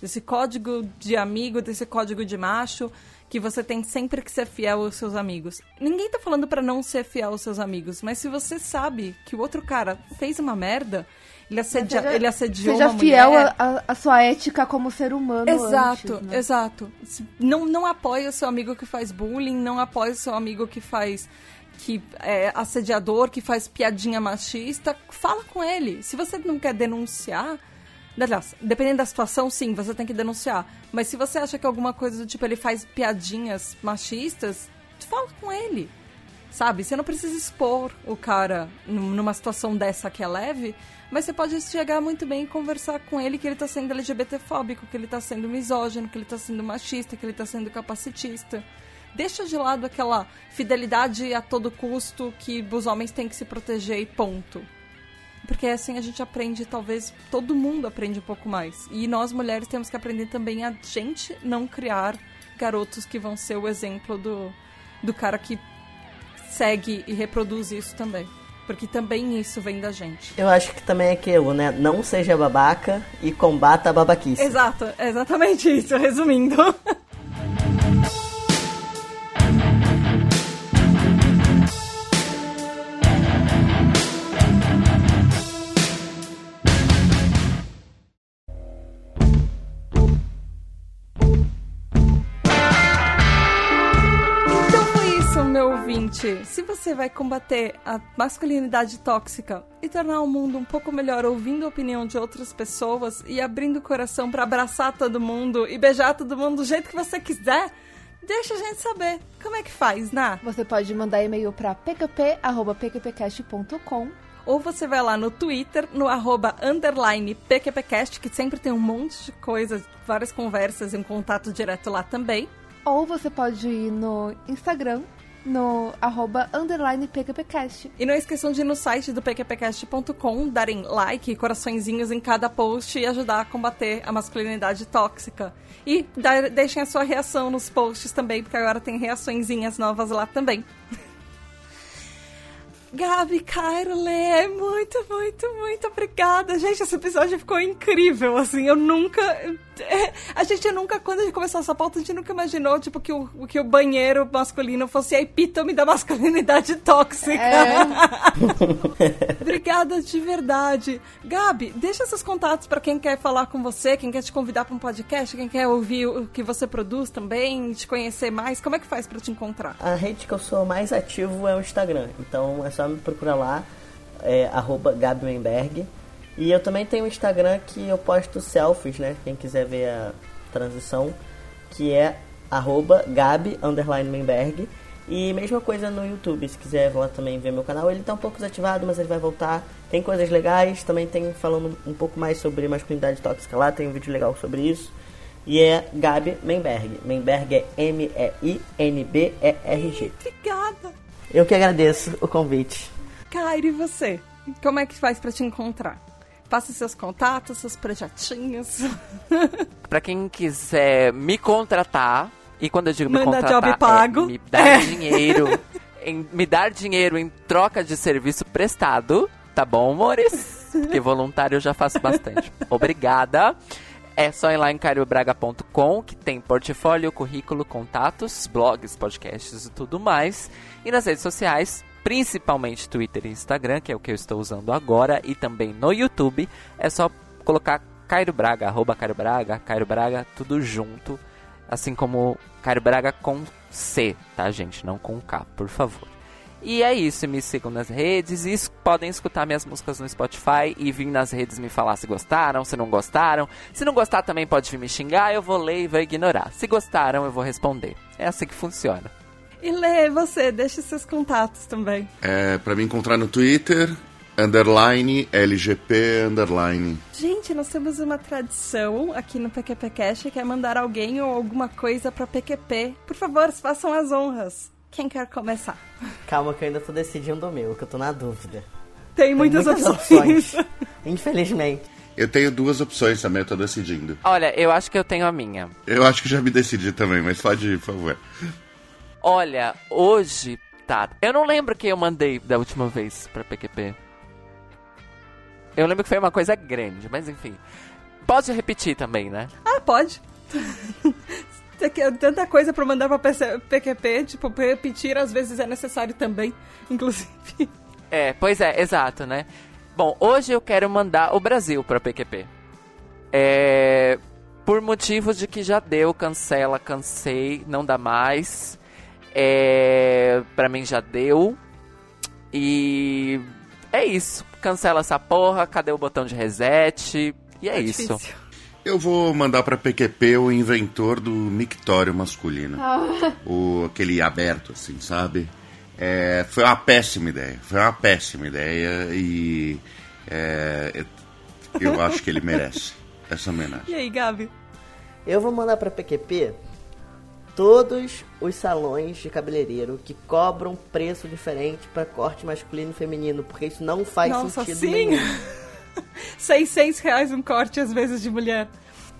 Speaker 5: desse código de amigo, desse código de macho, que você tem sempre que ser fiel aos seus amigos. Ninguém tá falando para não ser fiel aos seus amigos, mas se você sabe que o outro cara fez uma merda, ele, assedia, seja, ele assediou
Speaker 1: seja fiel à sua ética como ser humano.
Speaker 5: Exato,
Speaker 1: antes, né?
Speaker 5: exato. Não, não apoie o seu amigo que faz bullying, não apoie o seu amigo que faz que é assediador, que faz piadinha machista, fala com ele. Se você não quer denunciar, Aliás, dependendo da situação, sim, você tem que denunciar. Mas se você acha que alguma coisa do tipo ele faz piadinhas machistas, fala com ele. Sabe? Você não precisa expor o cara numa situação dessa que é leve, mas você pode chegar muito bem e conversar com ele que ele tá sendo LGBTfóbico, que ele tá sendo misógino, que ele tá sendo machista, que ele tá sendo capacitista. Deixa de lado aquela fidelidade a todo custo que os homens têm que se proteger e ponto. Porque assim a gente aprende, talvez todo mundo aprende um pouco mais. E nós mulheres temos que aprender também a gente não criar garotos que vão ser o exemplo do, do cara que segue e reproduz isso também. Porque também isso vem da gente.
Speaker 2: Eu acho que também é aquilo, né? Não seja babaca e combata a babaquice.
Speaker 5: Exato, é exatamente isso, resumindo. (laughs) ouvinte, se você vai combater a masculinidade tóxica e tornar o mundo um pouco melhor ouvindo a opinião de outras pessoas e abrindo o coração para abraçar todo mundo e beijar todo mundo do jeito que você quiser, deixa a gente saber. Como é que faz, Ná?
Speaker 1: Você pode mandar e-mail para pqp.pqpcast.com
Speaker 5: ou você vai lá no Twitter, no arroba underline PQPcast, que sempre tem um monte de coisas, várias conversas e um contato direto lá também.
Speaker 1: Ou você pode ir no Instagram, no arroba underline PQPcast.
Speaker 5: E não esqueçam de ir no site do pqpcast.com, darem like, coraçõezinhos em cada post e ajudar a combater a masculinidade tóxica. E deixem a sua reação nos posts também, porque agora tem reaçõezinhas novas lá também. (laughs) Gabi, Cairo, Lê, muito, muito, muito obrigada. Gente, esse episódio ficou incrível, assim, eu nunca... É, a gente nunca, quando a gente começou essa pauta, a gente nunca imaginou, tipo, que o, que o banheiro masculino fosse a epítome da masculinidade tóxica. É. (laughs) Obrigada de verdade. Gabi, deixa seus contatos para quem quer falar com você, quem quer te convidar para um podcast, quem quer ouvir o que você produz também, te conhecer mais. Como é que faz para te encontrar?
Speaker 2: A rede que eu sou mais ativo é o Instagram, então é só me procurar lá, é, arroba. E eu também tenho um Instagram que eu posto selfies, né? Quem quiser ver a transição, que é arroba Gabi. E mesma coisa no YouTube, se quiser lá também ver meu canal. Ele tá um pouco desativado, mas ele vai voltar. Tem coisas legais, também tem falando um pouco mais sobre masculinidade tóxica lá, tem um vídeo legal sobre isso. E é Gabi Menberg. Menberg é M-E-I-N-B-E-R-G.
Speaker 5: Obrigada!
Speaker 2: Eu que agradeço o convite.
Speaker 5: Cairo, e você? Como é que faz para te encontrar? Passe seus contatos, seus projetinhos. (laughs)
Speaker 4: para quem quiser me contratar, e quando eu digo me
Speaker 5: Manda
Speaker 4: contratar,
Speaker 5: job pago.
Speaker 4: É me dar é. dinheiro, (laughs) em, me dar dinheiro em troca de serviço prestado, tá bom, amores? (laughs) Porque voluntário eu já faço bastante. Obrigada. É só ir lá em cariobraga.com, que tem portfólio, currículo, contatos, blogs, podcasts e tudo mais. E nas redes sociais, principalmente Twitter e Instagram, que é o que eu estou usando agora, e também no YouTube, é só colocar Cairo Braga, arroba Cairo Braga, Cairo Braga, tudo junto, assim como Cairo Braga com C, tá, gente? Não com K, por favor. E é isso, me sigam nas redes e podem escutar minhas músicas no Spotify e vir nas redes me falar se gostaram, se não gostaram. Se não gostar também pode vir me xingar, eu vou ler e vou ignorar. Se gostaram, eu vou responder. É assim que funciona.
Speaker 5: E Lê, você, deixe seus contatos também.
Speaker 3: É, para me encontrar no Twitter, underline, LGP, underline.
Speaker 5: Gente, nós temos uma tradição aqui no PQP Cash que é mandar alguém ou alguma coisa para PQP. Por favor, façam as honras. Quem quer começar?
Speaker 2: Calma que eu ainda tô decidindo o meu, que eu tô na dúvida.
Speaker 5: Tem muitas, muitas opções. opções.
Speaker 2: Infelizmente.
Speaker 3: Eu tenho duas opções também, eu tô decidindo.
Speaker 4: Olha, eu acho que eu tenho a minha.
Speaker 3: Eu acho que já me decidi também, mas pode ir, por favor.
Speaker 4: Olha, hoje, tá. Eu não lembro quem eu mandei da última vez pra PQP. Eu lembro que foi uma coisa grande, mas enfim. Pode repetir também, né?
Speaker 5: Ah, pode. Tem tanta coisa pra mandar pra PQP, tipo, repetir às vezes é necessário também, (laughs) inclusive.
Speaker 4: É, pois é, exato, né? Bom, hoje eu quero mandar o Brasil pra PQP. É. Por motivos de que já deu, cancela, cansei, não dá mais. É, pra mim já deu. E é isso. Cancela essa porra, cadê o botão de reset? E é, é isso. Difícil.
Speaker 3: Eu vou mandar pra PQP o inventor do mictório masculino. Ah. O, aquele aberto, assim, sabe? É, foi uma péssima ideia. Foi uma péssima ideia e é, eu acho que ele merece essa homenagem.
Speaker 5: E aí, Gabi?
Speaker 2: Eu vou mandar pra PQP todos os salões de cabeleireiro que cobram preço diferente para corte masculino e feminino, porque isso não faz
Speaker 5: Nossa,
Speaker 2: sentido
Speaker 5: sim?
Speaker 2: nenhum.
Speaker 5: 600 reais um corte às vezes de mulher.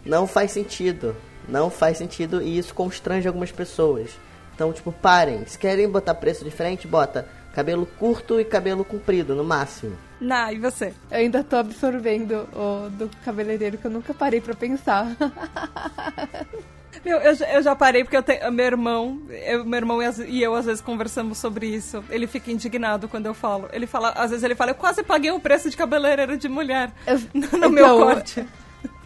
Speaker 2: Não faz sentido. Não faz sentido e isso constrange algumas pessoas. Então, tipo, parem. Se querem botar preço diferente, bota cabelo curto e cabelo comprido, no máximo.
Speaker 5: Na, e você?
Speaker 1: Eu ainda tô absorvendo o do cabeleireiro que eu nunca parei para pensar. (laughs)
Speaker 5: Meu, eu, eu já parei porque eu tenho, meu irmão, eu, meu irmão e eu às vezes conversamos sobre isso. Ele fica indignado quando eu falo. Ele fala, às vezes ele fala, eu quase paguei o preço de cabeleireiro de mulher eu, (laughs) no então, meu corte.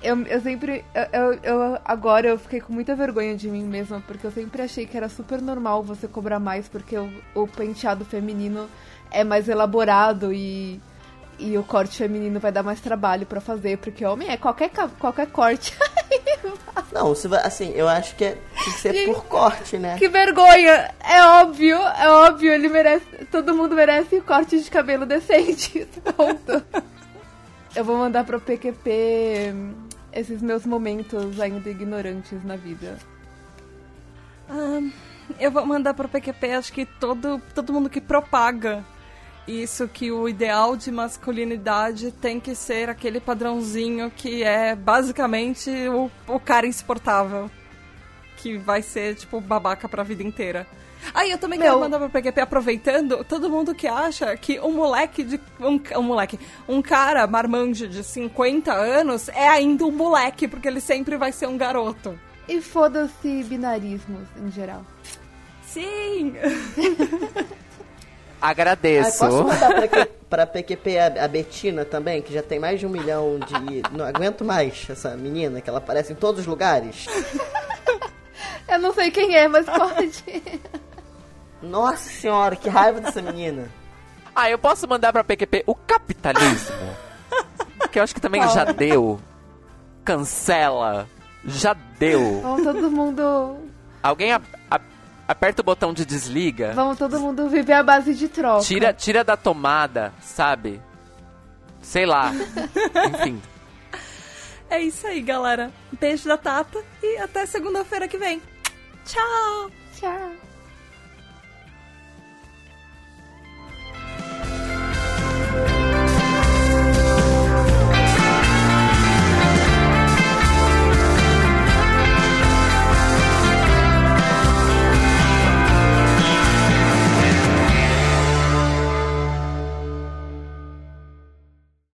Speaker 1: Eu, eu sempre. Eu, eu, eu- agora eu fiquei com muita vergonha de mim mesma, porque eu sempre achei que era super normal você cobrar mais, porque o, o penteado feminino é mais elaborado e. E o corte feminino vai dar mais trabalho pra fazer, porque homem é qualquer, qualquer corte. (laughs)
Speaker 2: Não, se assim, eu acho que é, tem que ser por corte, né?
Speaker 1: que vergonha! É óbvio, é óbvio, ele merece. Todo mundo merece corte de cabelo decente. (laughs) Ponto. Eu vou mandar pro PQP hum, esses meus momentos ainda ignorantes na vida.
Speaker 5: Ahn, eu vou mandar pro PQP, acho que todo, todo mundo que propaga isso, que o ideal de masculinidade tem que ser aquele padrãozinho que é basicamente o, o cara insuportável. Que vai ser, tipo, babaca pra vida inteira. Aí eu também quero
Speaker 1: Meu.
Speaker 5: mandar pro PQP, aproveitando, todo mundo que acha que um moleque de. Um, um moleque. Um cara marmanjo de 50 anos é ainda um moleque, porque ele sempre vai ser um garoto.
Speaker 1: E foda-se binarismos em geral.
Speaker 5: Sim! (laughs)
Speaker 2: Ah,
Speaker 4: Agradeço.
Speaker 2: posso mandar pra, pra PQP a, a Betina também, que já tem mais de um milhão de. Não aguento mais essa menina, que ela aparece em todos os lugares. (laughs)
Speaker 1: Eu não sei quem é, mas pode.
Speaker 2: Nossa senhora, que raiva dessa menina.
Speaker 4: Ah, eu posso mandar pra PQP o capitalismo. que eu acho que também já deu. Cancela. Já deu.
Speaker 1: Vamos todo mundo.
Speaker 4: Alguém a- aperta o botão de desliga.
Speaker 1: Vamos todo mundo viver à base de troca.
Speaker 4: Tira, tira da tomada, sabe? Sei lá. (laughs) Enfim.
Speaker 5: É isso aí, galera. Beijo da Tata e até segunda-feira que vem. Tchau!
Speaker 1: Tchau.